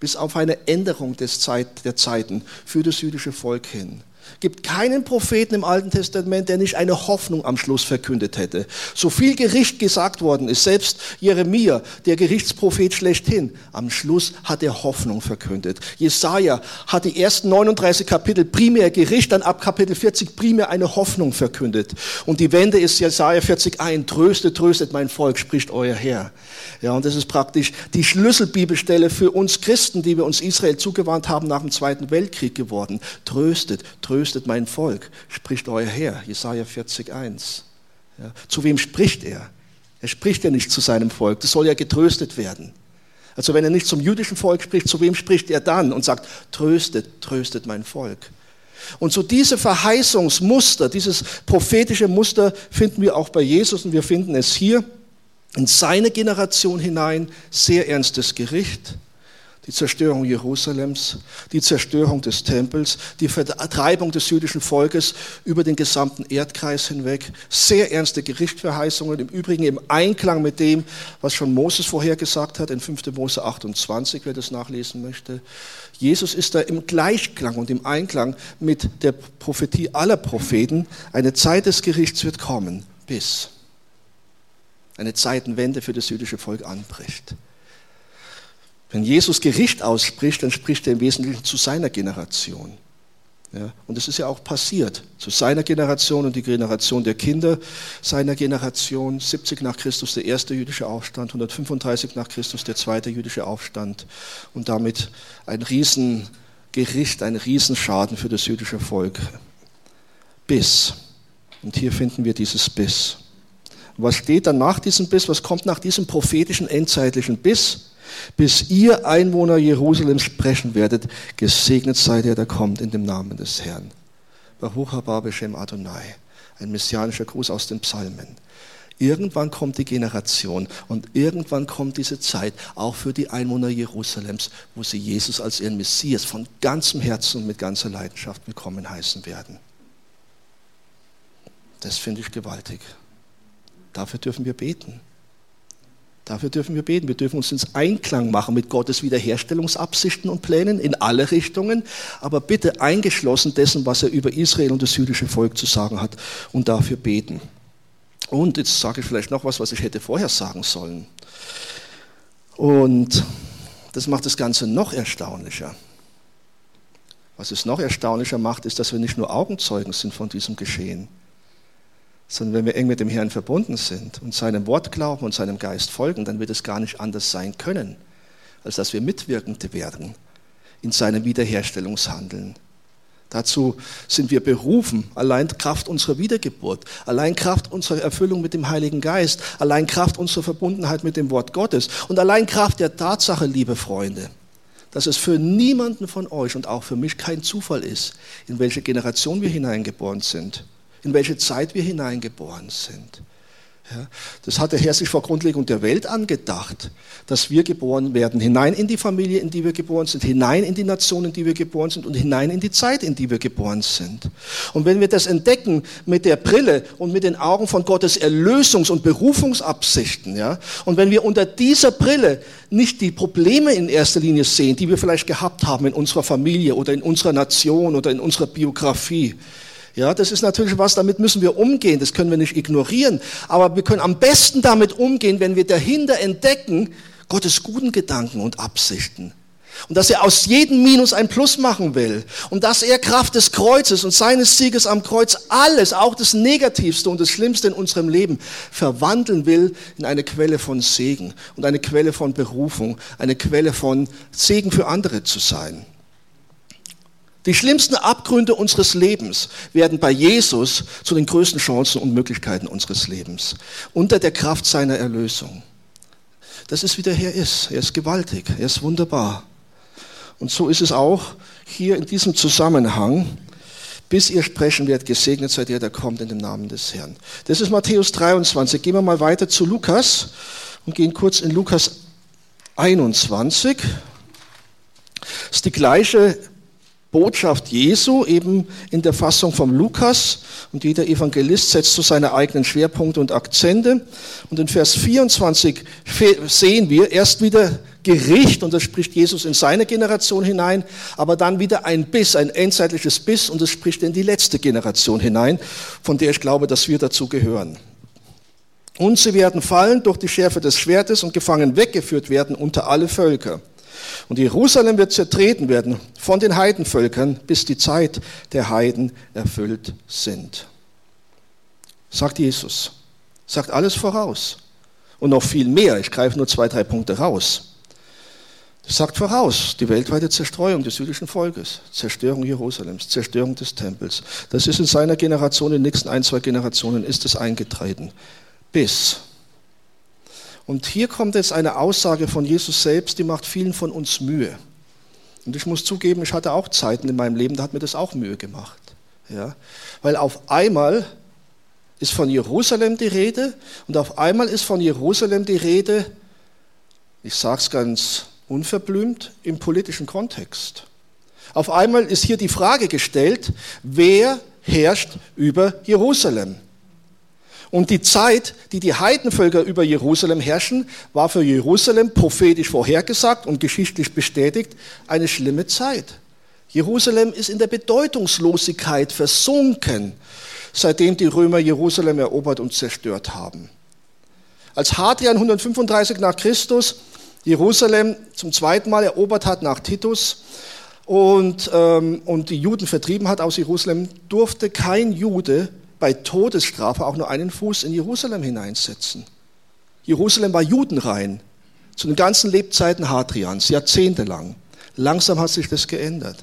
bis auf eine Änderung des Zeit, der Zeiten für das jüdische Volk hin gibt keinen Propheten im Alten Testament, der nicht eine Hoffnung am Schluss verkündet hätte. So viel Gericht gesagt worden ist, selbst Jeremia, der Gerichtsprophet schlechthin, am Schluss hat er Hoffnung verkündet. Jesaja hat die ersten 39 Kapitel primär Gericht, dann ab Kapitel 40 primär eine Hoffnung verkündet. Und die Wende ist Jesaja 40 ein, tröstet, tröstet mein Volk, spricht euer Herr. Ja, und das ist praktisch die Schlüsselbibelstelle für uns Christen, die wir uns Israel zugewandt haben nach dem Zweiten Weltkrieg geworden. Tröstet, tröstet mein Volk, spricht euer Herr. Jesaja 40, 1. Ja, zu wem spricht er? Er spricht ja nicht zu seinem Volk. Das soll ja getröstet werden. Also wenn er nicht zum jüdischen Volk spricht, zu wem spricht er dann und sagt, tröstet, tröstet mein Volk. Und so diese Verheißungsmuster, dieses prophetische Muster finden wir auch bei Jesus und wir finden es hier in seine Generation hinein sehr ernstes Gericht, die Zerstörung Jerusalems, die Zerstörung des Tempels, die Vertreibung des jüdischen Volkes über den gesamten Erdkreis hinweg, sehr ernste Gerichtsverheißungen, im Übrigen im Einklang mit dem, was schon Moses vorhergesagt hat in 5. Mose 28, wer das nachlesen möchte. Jesus ist da im Gleichklang und im Einklang mit der Prophetie aller Propheten. Eine Zeit des Gerichts wird kommen, bis eine Zeitenwende für das jüdische Volk anbricht. Wenn Jesus Gericht ausspricht, dann spricht er im Wesentlichen zu seiner Generation. Ja, und das ist ja auch passiert, zu seiner Generation und die Generation der Kinder seiner Generation. 70 nach Christus der erste jüdische Aufstand, 135 nach Christus der zweite jüdische Aufstand und damit ein Riesengericht, ein Riesenschaden für das jüdische Volk. Bis. Und hier finden wir dieses Bis. Was steht dann nach diesem Biss? Was kommt nach diesem prophetischen endzeitlichen Biss? Bis ihr Einwohner Jerusalems sprechen werdet, gesegnet sei der, der kommt in dem Namen des Herrn. Baruch haba Adonai. Ein messianischer Gruß aus den Psalmen. Irgendwann kommt die Generation und irgendwann kommt diese Zeit, auch für die Einwohner Jerusalems, wo sie Jesus als ihren Messias von ganzem Herzen und mit ganzer Leidenschaft willkommen heißen werden. Das finde ich gewaltig. Dafür dürfen wir beten. Dafür dürfen wir beten. Wir dürfen uns ins Einklang machen mit Gottes Wiederherstellungsabsichten und Plänen in alle Richtungen, aber bitte eingeschlossen dessen, was er über Israel und das jüdische Volk zu sagen hat und dafür beten. Und jetzt sage ich vielleicht noch was, was ich hätte vorher sagen sollen. Und das macht das Ganze noch erstaunlicher. Was es noch erstaunlicher macht, ist, dass wir nicht nur Augenzeugen sind von diesem Geschehen, sondern wenn wir eng mit dem Herrn verbunden sind und seinem Wort glauben und seinem Geist folgen, dann wird es gar nicht anders sein können, als dass wir Mitwirkende werden in seinem Wiederherstellungshandeln. Dazu sind wir berufen, allein Kraft unserer Wiedergeburt, allein Kraft unserer Erfüllung mit dem Heiligen Geist, allein Kraft unserer Verbundenheit mit dem Wort Gottes und allein Kraft der Tatsache, liebe Freunde, dass es für niemanden von euch und auch für mich kein Zufall ist, in welche Generation wir hineingeboren sind in welche Zeit wir hineingeboren sind. Ja, das hat der Herr sich vor Grundlegung der Welt angedacht, dass wir geboren werden, hinein in die Familie, in die wir geboren sind, hinein in die Nation, in die wir geboren sind und hinein in die Zeit, in die wir geboren sind. Und wenn wir das entdecken mit der Brille und mit den Augen von Gottes Erlösungs- und Berufungsabsichten, ja, und wenn wir unter dieser Brille nicht die Probleme in erster Linie sehen, die wir vielleicht gehabt haben in unserer Familie oder in unserer Nation oder in unserer Biografie, ja, das ist natürlich was, damit müssen wir umgehen, das können wir nicht ignorieren. Aber wir können am besten damit umgehen, wenn wir dahinter entdecken, Gottes guten Gedanken und Absichten. Und dass er aus jedem Minus ein Plus machen will. Und dass er Kraft des Kreuzes und seines Sieges am Kreuz alles, auch das Negativste und das Schlimmste in unserem Leben, verwandeln will in eine Quelle von Segen und eine Quelle von Berufung, eine Quelle von Segen für andere zu sein. Die schlimmsten Abgründe unseres Lebens werden bei Jesus zu den größten Chancen und Möglichkeiten unseres Lebens. Unter der Kraft seiner Erlösung. Das ist, wie der Herr ist. Er ist gewaltig. Er ist wunderbar. Und so ist es auch hier in diesem Zusammenhang. Bis ihr sprechen werdet, gesegnet seid ihr, der kommt in dem Namen des Herrn. Das ist Matthäus 23. Gehen wir mal weiter zu Lukas und gehen kurz in Lukas 21. Das ist die gleiche Botschaft Jesu, eben in der Fassung vom Lukas. Und jeder Evangelist setzt so seine eigenen Schwerpunkte und Akzente. Und in Vers 24 sehen wir erst wieder Gericht, und das spricht Jesus in seine Generation hinein, aber dann wieder ein Biss, ein endzeitliches Biss, und das spricht in die letzte Generation hinein, von der ich glaube, dass wir dazu gehören. Und sie werden fallen durch die Schärfe des Schwertes und gefangen weggeführt werden unter alle Völker. Und Jerusalem wird zertreten werden von den Heidenvölkern, bis die Zeit der Heiden erfüllt sind. Sagt Jesus. Sagt alles voraus. Und noch viel mehr. Ich greife nur zwei, drei Punkte raus. Das sagt voraus die weltweite Zerstreuung des jüdischen Volkes, Zerstörung Jerusalems, Zerstörung des Tempels. Das ist in seiner Generation, in den nächsten ein, zwei Generationen ist es eingetreten. Bis und hier kommt jetzt eine Aussage von Jesus selbst, die macht vielen von uns Mühe. Und ich muss zugeben, ich hatte auch Zeiten in meinem Leben, da hat mir das auch Mühe gemacht. Ja? Weil auf einmal ist von Jerusalem die Rede und auf einmal ist von Jerusalem die Rede, ich sage es ganz unverblümt, im politischen Kontext. Auf einmal ist hier die Frage gestellt, wer herrscht über Jerusalem? Und die Zeit, die die Heidenvölker über Jerusalem herrschen, war für Jerusalem prophetisch vorhergesagt und geschichtlich bestätigt eine schlimme Zeit. Jerusalem ist in der Bedeutungslosigkeit versunken, seitdem die Römer Jerusalem erobert und zerstört haben. Als Hadrian 135 nach Christus Jerusalem zum zweiten Mal erobert hat nach Titus und, ähm, und die Juden vertrieben hat aus Jerusalem, durfte kein Jude bei Todesstrafe auch nur einen Fuß in Jerusalem hineinsetzen. Jerusalem war judenrein zu den ganzen Lebzeiten Hadrians, jahrzehntelang. Langsam hat sich das geändert.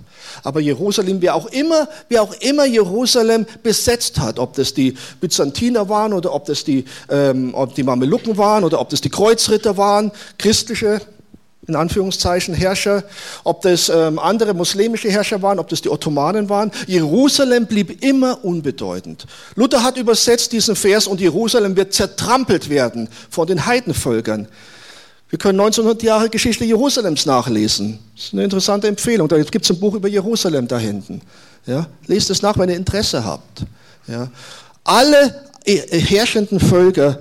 Aber Jerusalem, wer auch immer, wer auch immer Jerusalem besetzt hat, ob das die Byzantiner waren oder ob das die, ähm, ob die Mamelucken waren oder ob das die Kreuzritter waren, christliche in Anführungszeichen Herrscher, ob das ähm, andere muslimische Herrscher waren, ob das die Ottomanen waren. Jerusalem blieb immer unbedeutend. Luther hat übersetzt diesen Vers und Jerusalem wird zertrampelt werden von den Heidenvölkern. Wir können 1900 Jahre Geschichte Jerusalems nachlesen. Das ist eine interessante Empfehlung. Da gibt es ein Buch über Jerusalem da hinten. Ja, lest es nach, wenn ihr Interesse habt. Ja. Alle äh, herrschenden Völker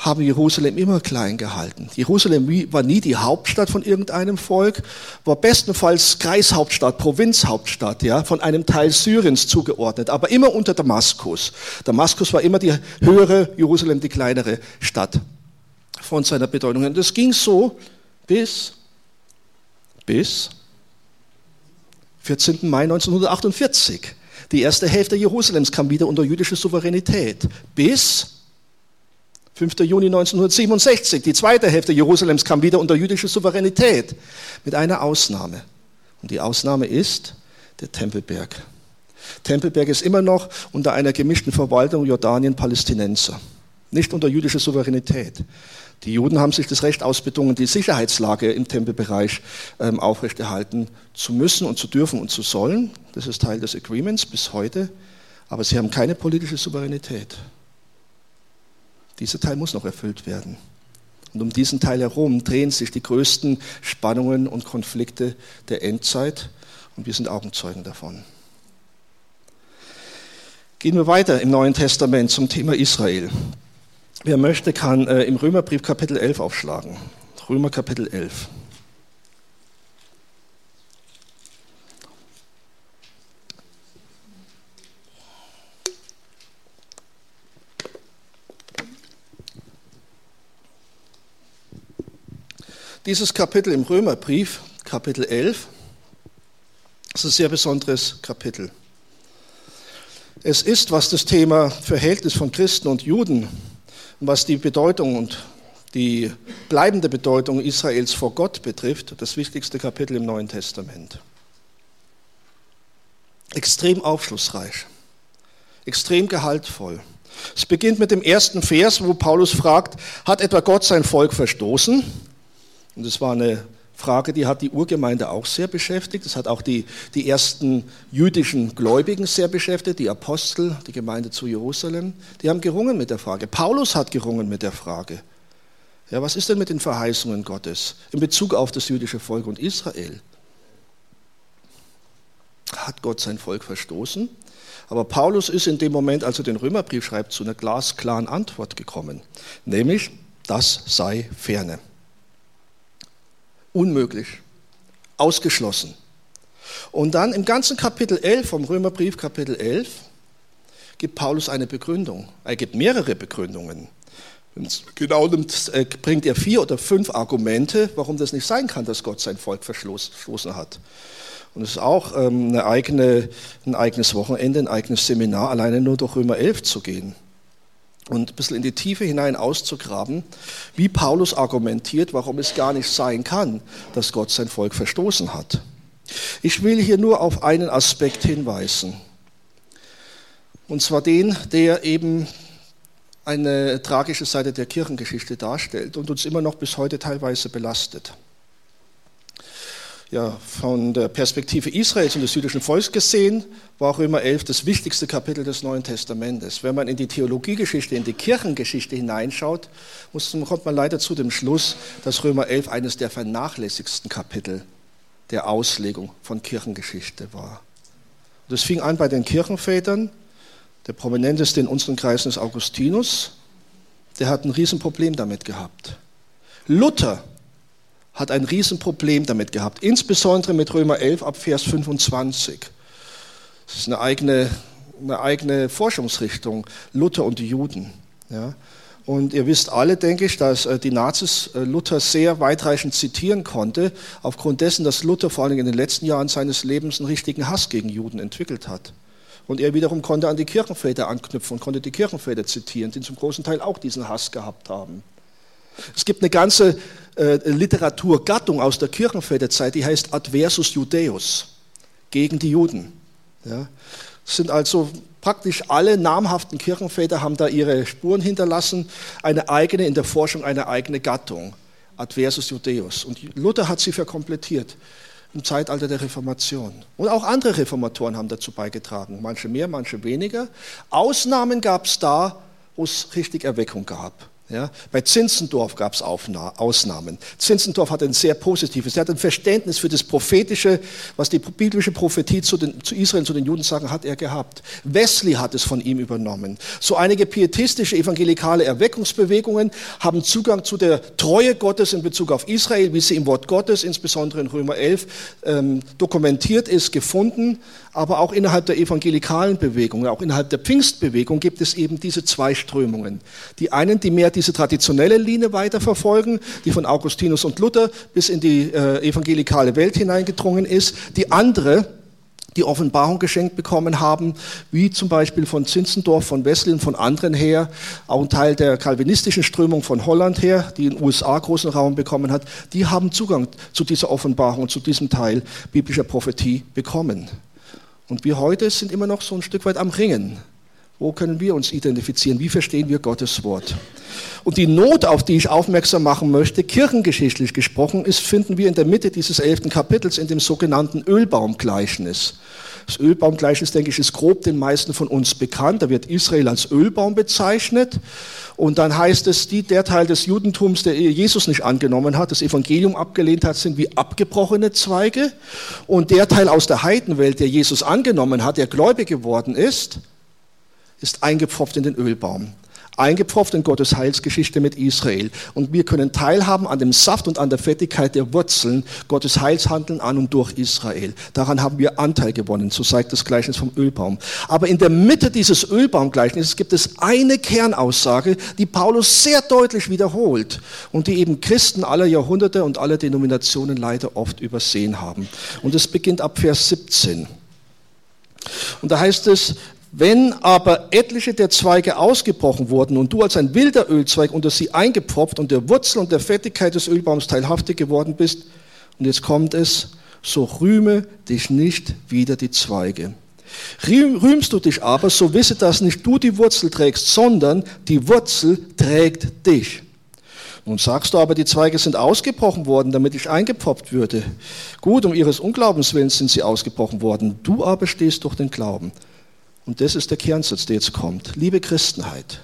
haben Jerusalem immer klein gehalten. Jerusalem war nie die Hauptstadt von irgendeinem Volk, war bestenfalls Kreishauptstadt, Provinzhauptstadt, ja, von einem Teil Syriens zugeordnet, aber immer unter Damaskus. Damaskus war immer die höhere, Jerusalem die kleinere Stadt von seiner Bedeutung. Und das ging so bis, bis 14. Mai 1948. Die erste Hälfte Jerusalems kam wieder unter jüdische Souveränität. Bis 5. Juni 1967, die zweite Hälfte Jerusalems kam wieder unter jüdische Souveränität, mit einer Ausnahme. Und die Ausnahme ist der Tempelberg. Tempelberg ist immer noch unter einer gemischten Verwaltung Jordanien-Palästinenser, nicht unter jüdischer Souveränität. Die Juden haben sich das Recht ausbedungen, die Sicherheitslage im Tempelbereich ähm, aufrechterhalten zu müssen und zu dürfen und zu sollen. Das ist Teil des Agreements bis heute. Aber sie haben keine politische Souveränität. Dieser Teil muss noch erfüllt werden. Und um diesen Teil herum drehen sich die größten Spannungen und Konflikte der Endzeit. Und wir sind Augenzeugen davon. Gehen wir weiter im Neuen Testament zum Thema Israel. Wer möchte, kann äh, im Römerbrief Kapitel 11 aufschlagen. Römer Kapitel 11. Dieses Kapitel im Römerbrief, Kapitel 11, ist ein sehr besonderes Kapitel. Es ist, was das Thema Verhältnis von Christen und Juden und was die Bedeutung und die bleibende Bedeutung Israels vor Gott betrifft, das wichtigste Kapitel im Neuen Testament. Extrem aufschlussreich, extrem gehaltvoll. Es beginnt mit dem ersten Vers, wo Paulus fragt, hat etwa Gott sein Volk verstoßen? Und das war eine Frage, die hat die Urgemeinde auch sehr beschäftigt. Das hat auch die, die ersten jüdischen Gläubigen sehr beschäftigt, die Apostel, die Gemeinde zu Jerusalem. Die haben gerungen mit der Frage. Paulus hat gerungen mit der Frage. Ja, was ist denn mit den Verheißungen Gottes in Bezug auf das jüdische Volk und Israel? Hat Gott sein Volk verstoßen? Aber Paulus ist in dem Moment, als er den Römerbrief schreibt, zu einer glasklaren Antwort gekommen, nämlich, das sei ferne. Unmöglich. Ausgeschlossen. Und dann im ganzen Kapitel 11 vom Römerbrief, Kapitel 11, gibt Paulus eine Begründung. Er gibt mehrere Begründungen. Genau nimmt, äh, bringt er vier oder fünf Argumente, warum das nicht sein kann, dass Gott sein Volk verschlossen hat. Und es ist auch ähm, eine eigene, ein eigenes Wochenende, ein eigenes Seminar, alleine nur durch Römer 11 zu gehen und ein bisschen in die Tiefe hinein auszugraben, wie Paulus argumentiert, warum es gar nicht sein kann, dass Gott sein Volk verstoßen hat. Ich will hier nur auf einen Aspekt hinweisen. Und zwar den, der eben eine tragische Seite der Kirchengeschichte darstellt und uns immer noch bis heute teilweise belastet ja, von der Perspektive Israels und des jüdischen Volks gesehen, war Römer 11 das wichtigste Kapitel des Neuen Testamentes. Wenn man in die Theologiegeschichte, in die Kirchengeschichte hineinschaut, muss, kommt man leider zu dem Schluss, dass Römer 11 eines der vernachlässigsten Kapitel der Auslegung von Kirchengeschichte war. das fing an bei den Kirchenvätern. Der prominenteste in unseren Kreisen ist Augustinus. Der hat ein Riesenproblem damit gehabt. Luther hat ein Riesenproblem damit gehabt, insbesondere mit Römer 11 ab Vers 25. Das ist eine eigene, eine eigene Forschungsrichtung, Luther und die Juden. Ja. Und ihr wisst alle, denke ich, dass äh, die Nazis äh, Luther sehr weitreichend zitieren konnte, aufgrund dessen, dass Luther vor allem in den letzten Jahren seines Lebens einen richtigen Hass gegen Juden entwickelt hat. Und er wiederum konnte an die Kirchenväter anknüpfen und konnte die Kirchenväter zitieren, die zum großen Teil auch diesen Hass gehabt haben. Es gibt eine ganze Literaturgattung aus der Kirchenväterzeit, die heißt Adversus Judaeus, gegen die Juden. Ja. Sind also praktisch alle namhaften Kirchenväter haben da ihre Spuren hinterlassen, eine eigene, in der Forschung eine eigene Gattung, Adversus Judaeus. Und Luther hat sie verkomplettiert im Zeitalter der Reformation. Und auch andere Reformatoren haben dazu beigetragen, manche mehr, manche weniger. Ausnahmen gab es da, wo es richtig Erweckung gab. Ja, bei Zinzendorf gab es Ausnahmen. Zinzendorf hat ein sehr positives, er hat ein Verständnis für das Prophetische, was die biblische Prophetie zu, den, zu Israel, zu den Juden sagen, hat er gehabt. Wesley hat es von ihm übernommen. So einige pietistische evangelikale Erweckungsbewegungen haben Zugang zu der Treue Gottes in Bezug auf Israel, wie sie im Wort Gottes, insbesondere in Römer 11, ähm, dokumentiert ist, gefunden. Aber auch innerhalb der evangelikalen Bewegung, auch innerhalb der Pfingstbewegung gibt es eben diese zwei Strömungen. Die einen, die mehr die diese traditionelle Linie weiterverfolgen, die von Augustinus und Luther bis in die äh, evangelikale Welt hineingedrungen ist. Die andere, die Offenbarung geschenkt bekommen haben, wie zum Beispiel von Zinzendorf, von Wesley und von anderen her, auch ein Teil der kalvinistischen Strömung von Holland her, die in den USA großen Raum bekommen hat, die haben Zugang zu dieser Offenbarung, zu diesem Teil biblischer Prophetie bekommen. Und wir heute sind immer noch so ein Stück weit am Ringen. Wo können wir uns identifizieren? Wie verstehen wir Gottes Wort? Und die Not, auf die ich aufmerksam machen möchte, kirchengeschichtlich gesprochen, ist, finden wir in der Mitte dieses elften Kapitels in dem sogenannten Ölbaumgleichnis. Das Ölbaumgleichnis, denke ich, ist grob den meisten von uns bekannt. Da wird Israel als Ölbaum bezeichnet. Und dann heißt es, die, der Teil des Judentums, der Jesus nicht angenommen hat, das Evangelium abgelehnt hat, sind wie abgebrochene Zweige. Und der Teil aus der Heidenwelt, der Jesus angenommen hat, der gläubig geworden ist, ist eingepfropft in den Ölbaum. Eingepfropft in Gottes Heilsgeschichte mit Israel. Und wir können teilhaben an dem Saft und an der Fettigkeit der Wurzeln Gottes Heilshandeln an und durch Israel. Daran haben wir Anteil gewonnen, so zeigt das Gleichnis vom Ölbaum. Aber in der Mitte dieses Ölbaumgleichnisses gibt es eine Kernaussage, die Paulus sehr deutlich wiederholt und die eben Christen aller Jahrhunderte und aller Denominationen leider oft übersehen haben. Und es beginnt ab Vers 17. Und da heißt es, wenn aber etliche der Zweige ausgebrochen wurden und du als ein wilder Ölzweig unter sie eingepfropft und der Wurzel und der Fettigkeit des Ölbaums teilhaftig geworden bist, und jetzt kommt es, so rühme dich nicht wieder die Zweige. Rühmst du dich aber, so wisse, dass nicht du die Wurzel trägst, sondern die Wurzel trägt dich. Nun sagst du aber, die Zweige sind ausgebrochen worden, damit ich eingepfropft würde. Gut, um ihres Unglaubens willen sind sie ausgebrochen worden. Du aber stehst durch den Glauben. Und das ist der Kernsatz, der jetzt kommt. Liebe Christenheit,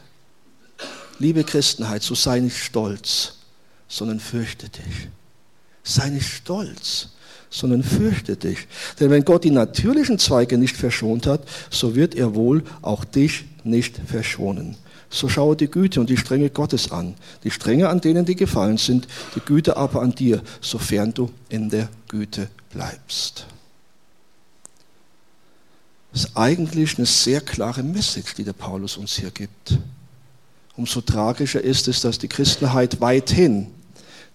liebe Christenheit, so sei nicht stolz, sondern fürchte dich. Sei nicht stolz, sondern fürchte dich. Denn wenn Gott die natürlichen Zweige nicht verschont hat, so wird er wohl auch dich nicht verschonen. So schaue die Güte und die Strenge Gottes an. Die Strenge an denen, die gefallen sind, die Güte aber an dir, sofern du in der Güte bleibst. Das ist eigentlich eine sehr klare Message, die der Paulus uns hier gibt. Umso tragischer ist es, dass die Christenheit weithin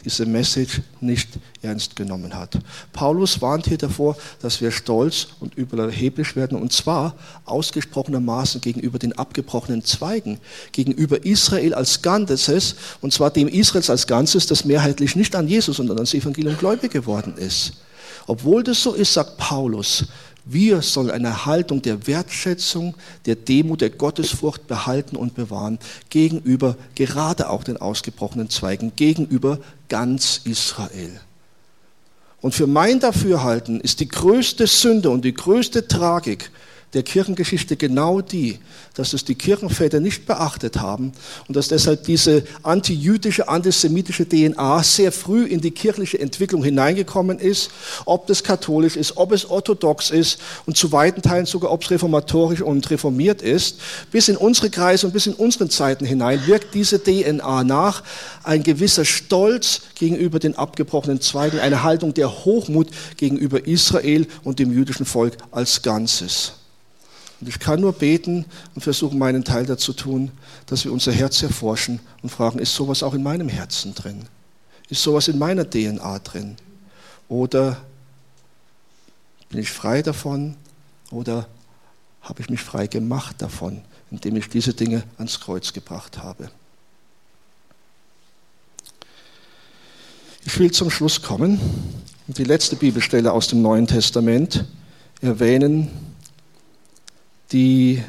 diese Message nicht ernst genommen hat. Paulus warnt hier davor, dass wir stolz und überheblich werden, und zwar ausgesprochenermaßen gegenüber den abgebrochenen Zweigen, gegenüber Israel als Ganzes, und zwar dem Israels als Ganzes, das mehrheitlich nicht an Jesus, sondern ans Evangelium gläubig geworden ist. Obwohl das so ist, sagt Paulus, wir sollen eine Haltung der Wertschätzung, der Demut, der Gottesfurcht behalten und bewahren gegenüber gerade auch den ausgebrochenen Zweigen, gegenüber ganz Israel. Und für mein Dafürhalten ist die größte Sünde und die größte Tragik der Kirchengeschichte genau die, dass es die Kirchenväter nicht beachtet haben und dass deshalb diese antijüdische, antisemitische DNA sehr früh in die kirchliche Entwicklung hineingekommen ist, ob das katholisch ist, ob es orthodox ist und zu weiten Teilen sogar, ob es reformatorisch und reformiert ist. Bis in unsere Kreise und bis in unseren Zeiten hinein wirkt diese DNA nach, ein gewisser Stolz gegenüber den abgebrochenen Zweigen, eine Haltung der Hochmut gegenüber Israel und dem jüdischen Volk als Ganzes. Und ich kann nur beten und versuchen, meinen Teil dazu tun, dass wir unser Herz erforschen und fragen, ist sowas auch in meinem Herzen drin? Ist sowas in meiner DNA drin? Oder bin ich frei davon? Oder habe ich mich frei gemacht davon, indem ich diese Dinge ans Kreuz gebracht habe? Ich will zum Schluss kommen und die letzte Bibelstelle aus dem Neuen Testament erwähnen, die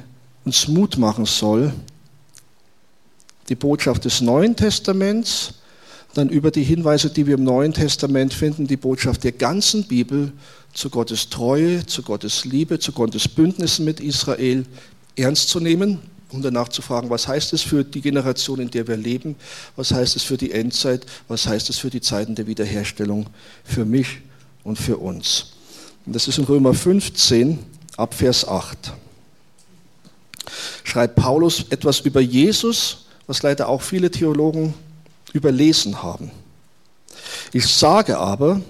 uns Mut machen soll, die Botschaft des Neuen Testaments, dann über die Hinweise, die wir im Neuen Testament finden, die Botschaft der ganzen Bibel zu Gottes Treue, zu Gottes Liebe, zu Gottes Bündnissen mit Israel ernst zu nehmen um danach zu fragen, was heißt es für die Generation, in der wir leben, was heißt es für die Endzeit, was heißt es für die Zeiten der Wiederherstellung, für mich und für uns. Und das ist in Römer 15 ab Vers 8. Schreibt Paulus etwas über Jesus, was leider auch viele Theologen überlesen haben. Ich sage aber,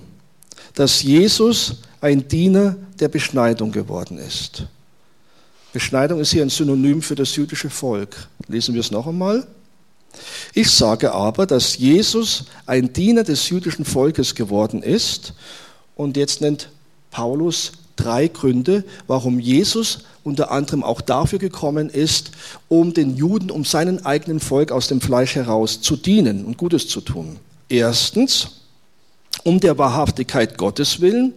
dass Jesus ein Diener der Beschneidung geworden ist. Beschneidung ist hier ein Synonym für das jüdische Volk. Lesen wir es noch einmal. Ich sage aber, dass Jesus ein Diener des jüdischen Volkes geworden ist. Und jetzt nennt Paulus drei Gründe, warum Jesus unter anderem auch dafür gekommen ist, um den Juden, um seinen eigenen Volk aus dem Fleisch heraus zu dienen und Gutes zu tun. Erstens, um der Wahrhaftigkeit Gottes willen.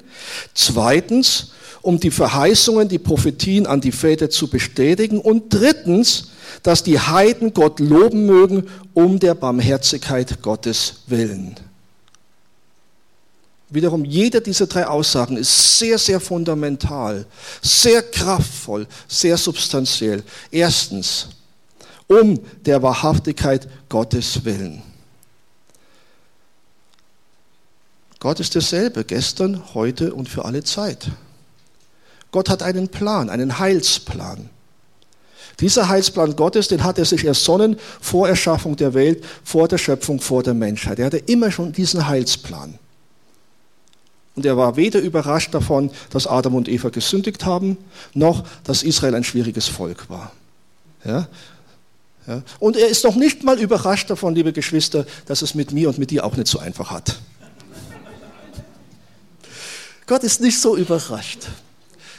Zweitens, um die Verheißungen, die Prophetien an die Väter zu bestätigen. Und drittens, dass die Heiden Gott loben mögen, um der Barmherzigkeit Gottes willen. Wiederum, jede dieser drei Aussagen ist sehr, sehr fundamental, sehr kraftvoll, sehr substanziell. Erstens, um der Wahrhaftigkeit Gottes willen. Gott ist derselbe, gestern, heute und für alle Zeit. Gott hat einen Plan, einen Heilsplan. Dieser Heilsplan Gottes, den hat er sich ersonnen vor Erschaffung der Welt, vor der Schöpfung, vor der Menschheit. Er hatte immer schon diesen Heilsplan. Und er war weder überrascht davon, dass Adam und Eva gesündigt haben, noch dass Israel ein schwieriges Volk war. Ja? Ja? Und er ist noch nicht mal überrascht davon, liebe Geschwister, dass es mit mir und mit dir auch nicht so einfach hat. Gott ist nicht so überrascht.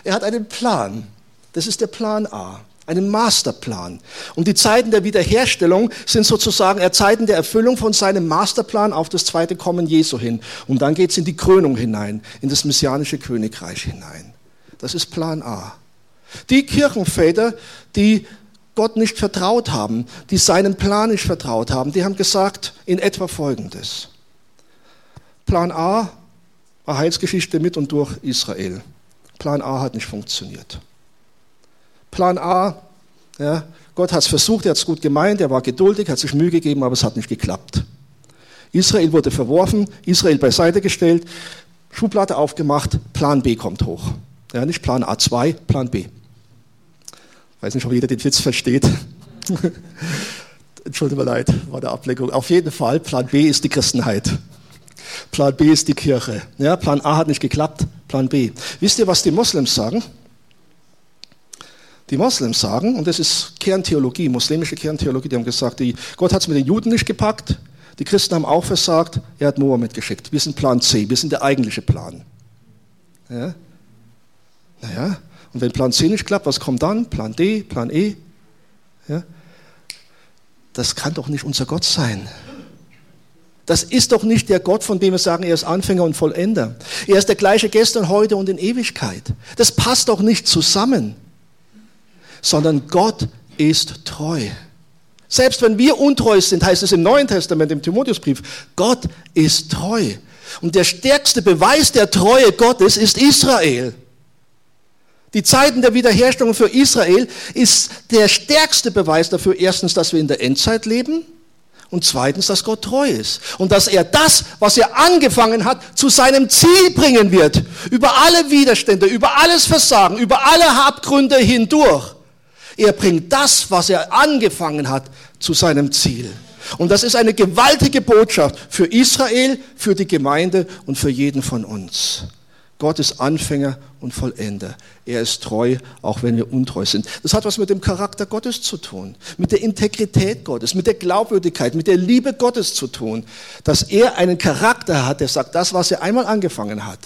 Er hat einen Plan. Das ist der Plan A, einen Masterplan. Und die Zeiten der Wiederherstellung sind sozusagen Zeiten der Erfüllung von seinem Masterplan auf das zweite Kommen Jesu hin. Und dann geht es in die Krönung hinein, in das messianische Königreich hinein. Das ist Plan A. Die Kirchenväter, die Gott nicht vertraut haben, die seinem Plan nicht vertraut haben, die haben gesagt in etwa Folgendes. Plan A war Heilsgeschichte mit und durch Israel. Plan A hat nicht funktioniert. Plan A, ja, Gott hat es versucht, er hat es gut gemeint, er war geduldig, hat sich Mühe gegeben, aber es hat nicht geklappt. Israel wurde verworfen, Israel beiseite gestellt, Schublade aufgemacht, Plan B kommt hoch. Ja, nicht Plan A2, Plan B. Ich weiß nicht, ob jeder den Witz versteht. Entschuldigung leid, war der Ablenkung. Auf jeden Fall, Plan B ist die Christenheit. Plan B ist die Kirche. Ja, Plan A hat nicht geklappt, Plan B. Wisst ihr, was die Moslems sagen? Die Moslems sagen, und das ist Kerntheologie, muslimische Kerntheologie, die haben gesagt, die, Gott hat es mit den Juden nicht gepackt, die Christen haben auch versagt, er hat Mohammed geschickt. Wir sind Plan C, wir sind der eigentliche Plan. Ja? Naja, und wenn Plan C nicht klappt, was kommt dann? Plan D, Plan E? Ja? Das kann doch nicht unser Gott sein. Das ist doch nicht der Gott, von dem wir sagen, er ist Anfänger und Vollender. Er ist der gleiche gestern, heute und in Ewigkeit. Das passt doch nicht zusammen. Sondern Gott ist treu. Selbst wenn wir untreu sind, heißt es im Neuen Testament, im Timotheusbrief, Gott ist treu. Und der stärkste Beweis der Treue Gottes ist Israel. Die Zeiten der Wiederherstellung für Israel ist der stärkste Beweis dafür, erstens, dass wir in der Endzeit leben und zweitens, dass Gott treu ist. Und dass er das, was er angefangen hat, zu seinem Ziel bringen wird. Über alle Widerstände, über alles Versagen, über alle Abgründe hindurch. Er bringt das, was er angefangen hat, zu seinem Ziel. Und das ist eine gewaltige Botschaft für Israel, für die Gemeinde und für jeden von uns. Gott ist Anfänger und Vollender. Er ist treu, auch wenn wir untreu sind. Das hat was mit dem Charakter Gottes zu tun, mit der Integrität Gottes, mit der Glaubwürdigkeit, mit der Liebe Gottes zu tun, dass er einen Charakter hat, der sagt, das, was er einmal angefangen hat,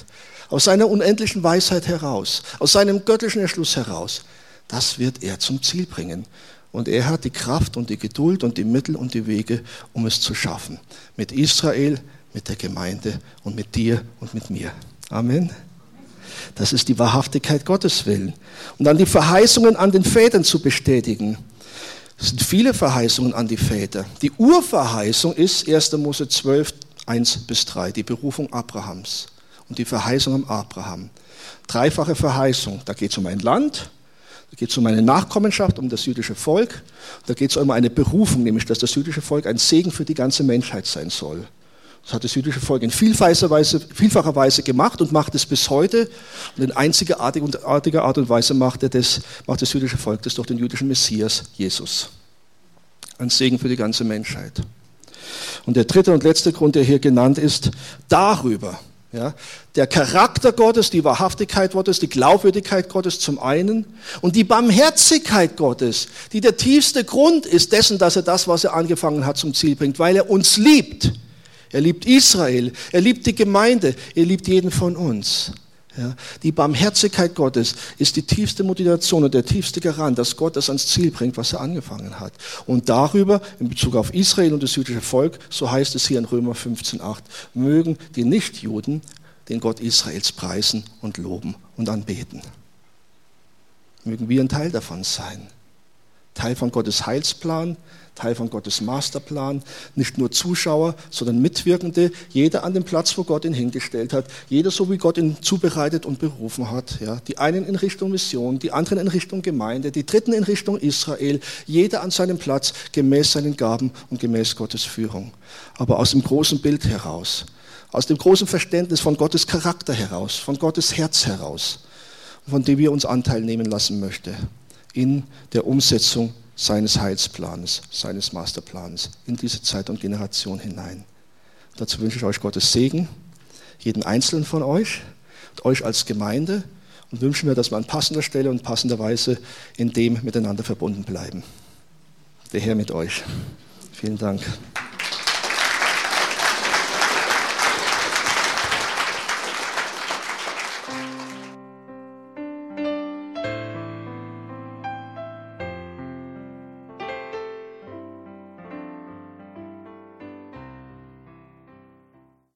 aus seiner unendlichen Weisheit heraus, aus seinem göttlichen Entschluss heraus, das wird er zum Ziel bringen. Und er hat die Kraft und die Geduld und die Mittel und die Wege, um es zu schaffen. Mit Israel, mit der Gemeinde und mit dir und mit mir. Amen. Das ist die Wahrhaftigkeit Gottes willen. Und dann die Verheißungen an den Vätern zu bestätigen. Es sind viele Verheißungen an die Väter. Die Urverheißung ist 1. Mose 12, 1 bis 3, die Berufung Abrahams und die Verheißung am Abraham. Dreifache Verheißung. Da geht es um ein Land, Da geht es um eine Nachkommenschaft, um das jüdische Volk. Da geht es um eine Berufung, nämlich dass das jüdische Volk ein Segen für die ganze Menschheit sein soll. Das hat das jüdische Volk in vielfacher Weise, vielfacher Weise gemacht und macht es bis heute. Und in einzigartiger Art und Weise macht, er das, macht das jüdische Volk das durch den jüdischen Messias, Jesus. Ein Segen für die ganze Menschheit. Und der dritte und letzte Grund, der hier genannt ist, darüber, ja, der Charakter Gottes, die Wahrhaftigkeit Gottes, die Glaubwürdigkeit Gottes zum einen und die Barmherzigkeit Gottes, die der tiefste Grund ist dessen, dass er das, was er angefangen hat, zum Ziel bringt, weil er uns liebt. Er liebt Israel, er liebt die Gemeinde, er liebt jeden von uns. Ja, die Barmherzigkeit Gottes ist die tiefste Motivation und der tiefste Garant, dass Gott das ans Ziel bringt, was er angefangen hat. Und darüber, in Bezug auf Israel und das jüdische Volk, so heißt es hier in Römer 15,8, mögen die Nichtjuden den Gott Israels preisen und loben und anbeten. Mögen wir ein Teil davon sein. Teil von Gottes Heilsplan, Teil von Gottes Masterplan, nicht nur Zuschauer, sondern Mitwirkende, jeder an dem Platz, wo Gott ihn hingestellt hat, jeder so wie Gott ihn zubereitet und berufen hat. Ja. Die einen in Richtung Mission, die anderen in Richtung Gemeinde, die dritten in Richtung Israel, jeder an seinem Platz gemäß seinen Gaben und gemäß Gottes Führung. Aber aus dem großen Bild heraus, aus dem großen Verständnis von Gottes Charakter heraus, von Gottes Herz heraus, von dem wir uns Anteil nehmen lassen möchten in der Umsetzung seines Heilsplanes, seines Masterplans in diese Zeit und Generation hinein. Dazu wünsche ich euch Gottes Segen, jeden einzelnen von euch und euch als Gemeinde und wünsche mir, dass wir an passender Stelle und passender Weise in dem miteinander verbunden bleiben. Der Herr mit euch. Vielen Dank.